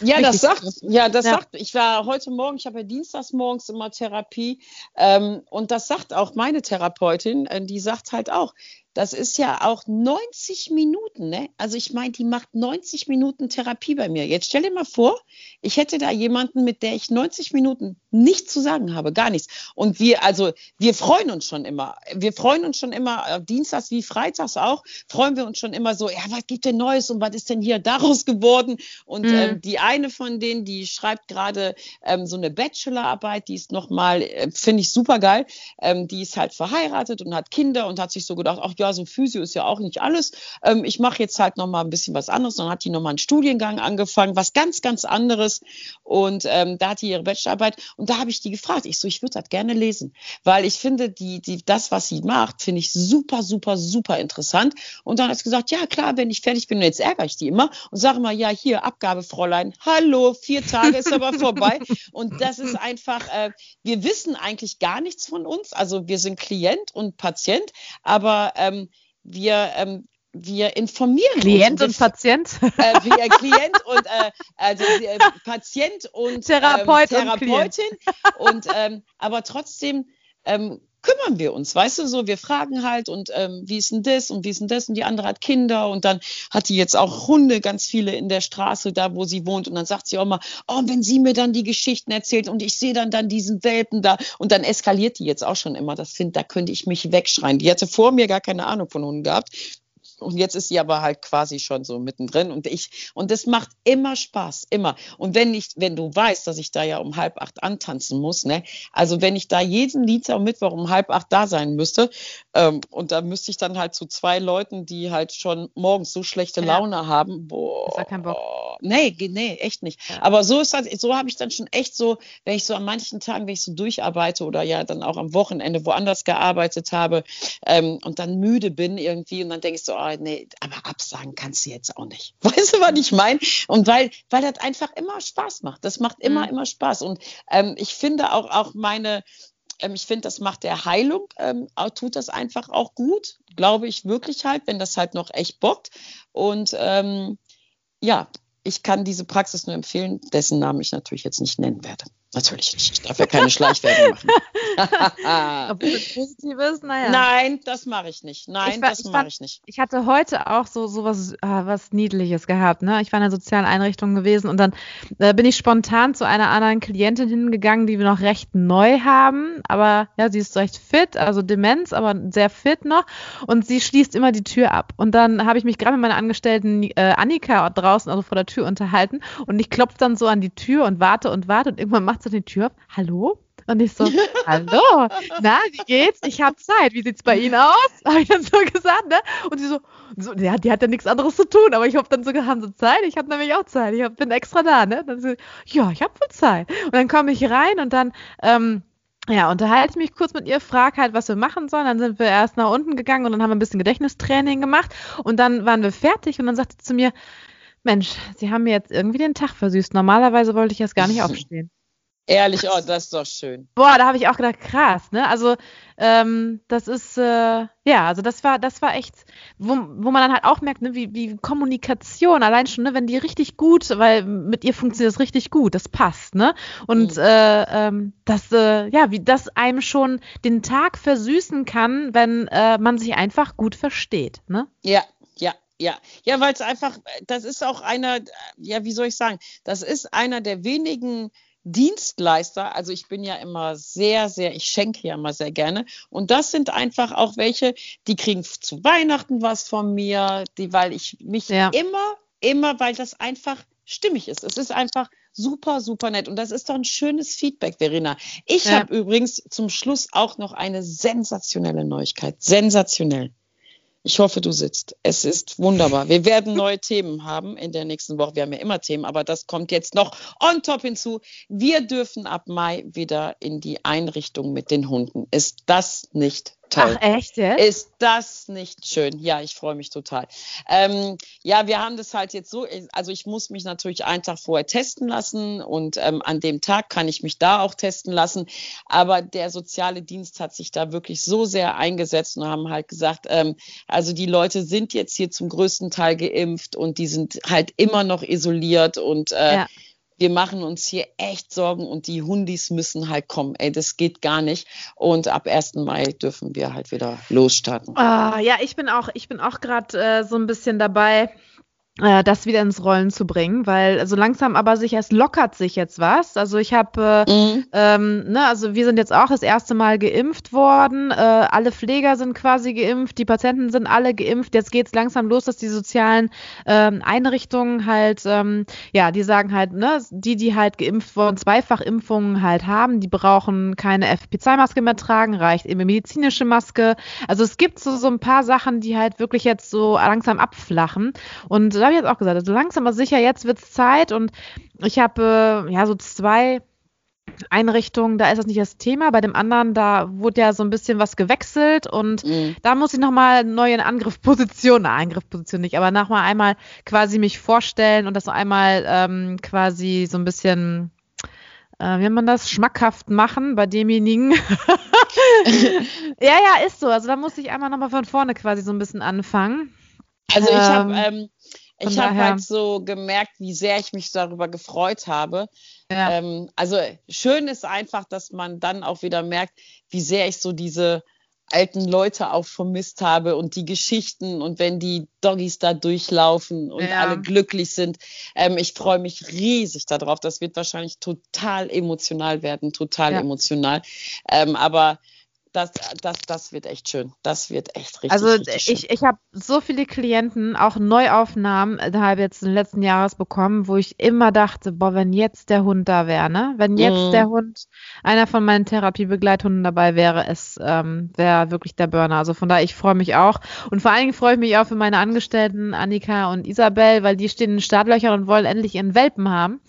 Ja, wichtig. das sagt, ja, das ja. sagt, ich war heute Morgen, ich habe ja dienstags morgens immer Therapie ähm, und das sagt auch meine Therapeutin, äh, die sagt halt auch, das ist ja auch 90 Minuten, ne? Also ich meine, die macht 90 Minuten Therapie bei mir. Jetzt stell dir mal vor, ich hätte da jemanden, mit der ich 90 Minuten nichts zu sagen habe, gar nichts. Und wir, also wir freuen uns schon immer. Wir freuen uns schon immer, äh, dienstags wie freitags auch, freuen wir uns schon immer so, ja, was gibt denn Neues und was ist denn hier daraus geworden? Und mhm. ähm, die eine von denen, die schreibt gerade ähm, so eine Bachelorarbeit, die ist nochmal, äh, finde ich super geil. Ähm, die ist halt verheiratet und hat Kinder und hat sich so gedacht, ach ja, ja, so Physio ist ja auch nicht alles. Ähm, ich mache jetzt halt noch mal ein bisschen was anderes. Dann hat die noch mal einen Studiengang angefangen, was ganz, ganz anderes. Und ähm, da hat die ihre Bachelorarbeit. Und da habe ich die gefragt. Ich so, ich würde das gerne lesen, weil ich finde, die, die, das, was sie macht, finde ich super, super, super interessant. Und dann hat sie gesagt, ja klar, wenn ich fertig bin, jetzt ärgere ich die immer und sage mal, ja, hier, Abgabefräulein, hallo, vier Tage ist aber vorbei. Und das ist einfach, äh, wir wissen eigentlich gar nichts von uns. Also wir sind Klient und Patient, aber ähm, ähm, wir, ähm, wir informieren Klient uns. und Patient. Äh, wir, Klient und äh, also äh, Patient und Therapeut ähm, Therapeutin. Und, und ähm, aber trotzdem ähm, kümmern wir uns, weißt du, so wir fragen halt und ähm, wie ist denn das und wie ist denn das und die andere hat Kinder und dann hat die jetzt auch Hunde, ganz viele in der Straße da, wo sie wohnt und dann sagt sie auch mal, oh, wenn sie mir dann die Geschichten erzählt und ich sehe dann dann diesen Welpen da und dann eskaliert die jetzt auch schon immer, das finde, da könnte ich mich wegschreien. Die hatte vor mir gar keine Ahnung von Hunden gehabt und jetzt ist sie aber halt quasi schon so mittendrin und ich, und das macht immer Spaß, immer. Und wenn ich, wenn du weißt, dass ich da ja um halb acht antanzen muss, ne, also wenn ich da jeden Dienstag und Mittwoch um halb acht da sein müsste, ähm, und da müsste ich dann halt zu zwei Leuten, die halt schon morgens so schlechte Laune ja. haben, boah. Ist ja kein Bock. Nee, nee, echt nicht. Ja. Aber so ist halt, so habe ich dann schon echt so, wenn ich so an manchen Tagen, wenn ich so durcharbeite oder ja dann auch am Wochenende woanders gearbeitet habe ähm, und dann müde bin irgendwie und dann denke ich so, oh, nee, aber absagen kannst du jetzt auch nicht. <laughs> Weißt du, was ich meine? Und weil, weil das einfach immer Spaß macht. Das macht immer, mhm. immer Spaß. Und ähm, ich finde auch, auch meine, ähm, ich finde, das macht der Heilung, ähm, tut das einfach auch gut, glaube ich wirklich halt, wenn das halt noch echt bockt. Und ähm, ja, ich kann diese Praxis nur empfehlen, dessen Namen ich natürlich jetzt nicht nennen werde. Natürlich nicht. Ich darf ja keine Schleichwerbung machen. <laughs> Obwohl es positiv ist, naja. Nein, das mache ich nicht. Nein, ich war, das mache ich nicht. Ich hatte heute auch so, so was, äh, was Niedliches gehabt. Ne? Ich war in einer sozialen Einrichtung gewesen und dann äh, bin ich spontan zu einer anderen Klientin hingegangen, die wir noch recht neu haben. Aber ja, sie ist recht fit, also Demenz, aber sehr fit noch. Und sie schließt immer die Tür ab. Und dann habe ich mich gerade mit meiner Angestellten äh, Annika draußen, also vor der Tür, unterhalten. Und ich klopfe dann so an die Tür und warte und warte und irgendwann macht sie die Tür auf. Hallo? Und ich so, hallo, na, wie geht's? Ich habe Zeit. Wie sieht's bei Ihnen aus? <laughs> Habe ich dann so gesagt, ne? Und sie so, so ja, die hat ja nichts anderes zu tun, aber ich hoffe dann sogar, haben Sie Zeit? Ich habe nämlich auch Zeit. Ich hab, bin extra da, ne? Dann so, ja, ich habe wohl Zeit. Und dann komme ich rein und dann, ähm, ja, unterhalte ich mich kurz mit ihr, frage halt, was wir machen sollen. Dann sind wir erst nach unten gegangen und dann haben wir ein bisschen Gedächtnistraining gemacht und dann waren wir fertig und dann sagte sie zu mir, Mensch, Sie haben mir jetzt irgendwie den Tag versüßt. Normalerweise wollte ich jetzt gar nicht <laughs> aufstehen. Ehrlich, oh, das ist doch schön. Boah, da habe ich auch gedacht, krass, ne? Also, ähm, das ist, äh, ja, also das war, das war echt, wo, wo man dann halt auch merkt, ne, wie, wie Kommunikation, allein schon, ne, wenn die richtig gut, weil mit ihr funktioniert das richtig gut, das passt, ne? Und mhm. äh, ähm, das, äh, ja, wie das einem schon den Tag versüßen kann, wenn äh, man sich einfach gut versteht, ne? Ja, ja, ja, ja, weil es einfach, das ist auch einer, ja, wie soll ich sagen, das ist einer der wenigen Dienstleister, also ich bin ja immer sehr, sehr, ich schenke ja immer sehr gerne. Und das sind einfach auch welche, die kriegen zu Weihnachten was von mir, die, weil ich mich ja. immer, immer, weil das einfach stimmig ist. Es ist einfach super, super nett. Und das ist doch ein schönes Feedback, Verena. Ich ja. habe übrigens zum Schluss auch noch eine sensationelle Neuigkeit. Sensationell. Ich hoffe, du sitzt. Es ist wunderbar. Wir werden neue Themen haben in der nächsten Woche. Wir haben ja immer Themen, aber das kommt jetzt noch on top hinzu. Wir dürfen ab Mai wieder in die Einrichtung mit den Hunden. Ist das nicht Toll. Ach, echt jetzt? Ist das nicht schön? Ja, ich freue mich total. Ähm, ja, wir haben das halt jetzt so, also ich muss mich natürlich einen Tag vorher testen lassen und ähm, an dem Tag kann ich mich da auch testen lassen. Aber der soziale Dienst hat sich da wirklich so sehr eingesetzt und haben halt gesagt, ähm, also die Leute sind jetzt hier zum größten Teil geimpft und die sind halt immer noch isoliert und äh, ja wir machen uns hier echt Sorgen und die Hundis müssen halt kommen. Ey, das geht gar nicht. Und ab 1. Mai dürfen wir halt wieder losstarten. Ah, ja, ich bin auch, ich bin auch gerade äh, so ein bisschen dabei, das wieder ins Rollen zu bringen, weil so langsam aber sich es lockert sich jetzt was. Also ich habe, äh, mhm. ähm, ne, also wir sind jetzt auch das erste Mal geimpft worden. Äh, alle Pfleger sind quasi geimpft, die Patienten sind alle geimpft. Jetzt geht es langsam los, dass die sozialen ähm, Einrichtungen halt, ähm, ja, die sagen halt, ne, die, die halt geimpft wurden, Zweifachimpfungen halt haben, die brauchen keine FP2-Maske mehr tragen, reicht eben medizinische Maske. Also es gibt so, so ein paar Sachen, die halt wirklich jetzt so langsam abflachen und habe ich jetzt auch gesagt, also langsam aber sicher, jetzt wird es Zeit und ich habe äh, ja so zwei Einrichtungen, da ist das nicht das Thema. Bei dem anderen, da wurde ja so ein bisschen was gewechselt und mhm. da muss ich nochmal neu in Angriffsposition, na, Angriffsposition nicht, aber nochmal einmal quasi mich vorstellen und das noch einmal ähm, quasi so ein bisschen, äh, wie nennt man das, schmackhaft machen bei demjenigen. <laughs> ja, ja, ist so. Also da muss ich einmal nochmal von vorne quasi so ein bisschen anfangen. Also ich habe ähm, ich habe halt so gemerkt, wie sehr ich mich darüber gefreut habe. Ja. Ähm, also schön ist einfach, dass man dann auch wieder merkt, wie sehr ich so diese alten Leute auch vermisst habe und die Geschichten und wenn die Doggies da durchlaufen und ja. alle glücklich sind. Ähm, ich freue mich riesig darauf. Das wird wahrscheinlich total emotional werden, total ja. emotional. Ähm, aber das, das, das wird echt schön. Das wird echt richtig, Also richtig schön. ich, ich habe so viele Klienten, auch Neuaufnahmen innerhalb jetzt des letzten Jahres bekommen, wo ich immer dachte, boah, wenn jetzt der Hund da wäre, ne? Wenn jetzt Mhm. der Hund, einer von meinen Therapiebegleithunden dabei wäre, es ähm, wäre wirklich der Burner. Also von daher, ich freue mich auch. Und vor allen Dingen freue ich mich auch für meine Angestellten Annika und Isabel, weil die stehen in den Startlöchern und wollen endlich ihren Welpen haben.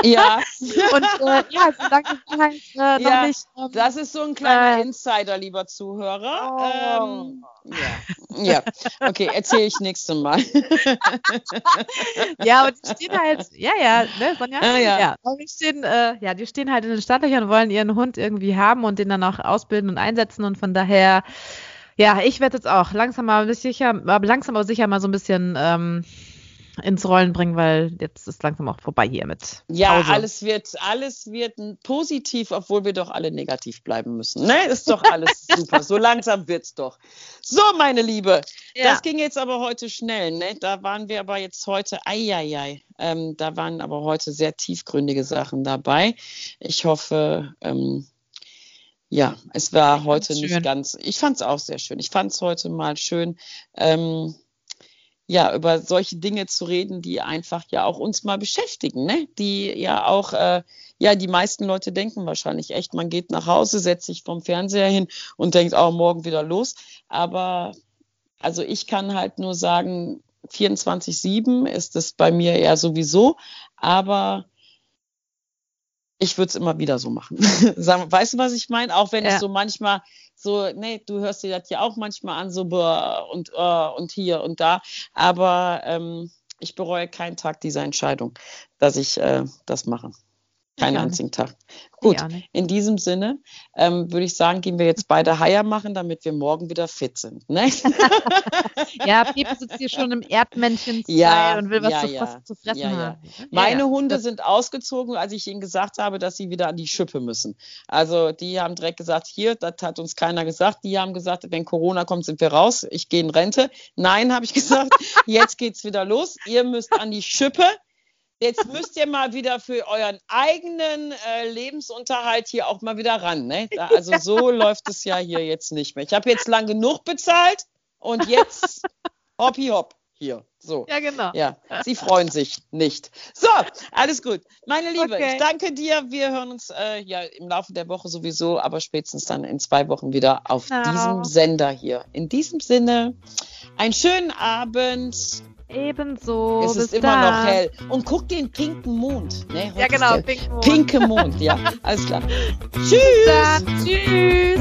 ja, <laughs> Und äh, ja, solange sie halt <laughs> äh, noch Ja, nicht ähm, das ist so ein kleiner Äh. Insider, lieber Zuhörer. Oh. Ähm, ja. ja, okay, erzähle ich nächstes Mal. Ja, und die stehen halt, ja, ja, ne, Sonja? Ah, ja. aber die stehen, äh, ja, die stehen halt in den Startlöchern und wollen ihren Hund irgendwie haben und den dann auch ausbilden und einsetzen und von daher, ja, ich werde jetzt auch langsam aber sicher, langsam aber sicher mal so ein bisschen ähm, ins Rollen bringen, weil jetzt ist langsam auch vorbei hier mit Ja, Pause. alles wird, alles wird positiv, obwohl wir doch alle negativ bleiben müssen. Ne? Ist doch alles <laughs> super. So langsam wird's doch. So, meine Liebe, Ja. das ging jetzt aber heute schnell. Ne? Da waren wir aber jetzt heute, eieiei, ähm, da waren aber heute sehr tiefgründige Sachen dabei. Ich hoffe, ähm, ja, es war heute fand's nicht schön. ganz, ich fand es auch sehr schön. Ich fand es heute mal schön. Ähm, ja, über solche Dinge zu reden, die einfach ja auch uns mal beschäftigen, ne? Die ja auch, äh, ja, die meisten Leute denken wahrscheinlich echt, man geht nach Hause, setzt sich vom Fernseher hin und denkt, oh, morgen wieder los. Aber also ich kann halt nur sagen, 24-7 ist es bei mir eher sowieso, aber ich würde es immer wieder so machen. <laughs> Weißt du, was ich meine? Auch wenn Ja. ich so manchmal so, nee, du hörst dir das ja auch manchmal an, so und, äh, und hier und da. Aber ähm, ich bereue keinen Tag dieser Entscheidung, dass ich äh, das mache. Keinen einzigen Tag. Gut, nicht. in diesem Sinne ähm, würde ich sagen, gehen wir jetzt beide Haier machen, damit wir morgen wieder fit sind. Ne? <laughs> Ja, Pepe sitzt hier schon im Erdmännchen Ja, und will was ja, zu, ja. zu fressen Ja, haben. Meine Hunde sind ausgezogen, als ich ihnen gesagt habe, dass sie wieder an die Schippe müssen. Also die haben direkt gesagt, hier, das hat uns keiner gesagt. Die haben gesagt, wenn Corona kommt, sind wir raus. Ich gehe in Rente. Nein, habe ich gesagt, <laughs> jetzt geht's wieder los. Ihr müsst an die Schippe. Jetzt müsst ihr mal wieder für euren eigenen äh, Lebensunterhalt hier auch mal wieder ran. Ne? Da, also so <laughs> läuft es ja hier jetzt nicht mehr. Ich habe jetzt lang genug bezahlt und jetzt <laughs> hoppi hopp hier. So. Ja, genau. Ja, sie freuen sich nicht. So, alles gut. Meine Liebe, Okay. ich danke dir. Wir hören uns äh, ja im Laufe der Woche sowieso, aber spätestens dann in zwei Wochen wieder auf Genau. diesem Sender hier. In diesem Sinne, einen schönen Abend. Ebenso. Es ist immer dann. noch hell. Und guck den pinken Mond. Ne? Ja, genau, pinken Mond. Pinke Mond, ja. Alles klar. Tschüss. Tschüss.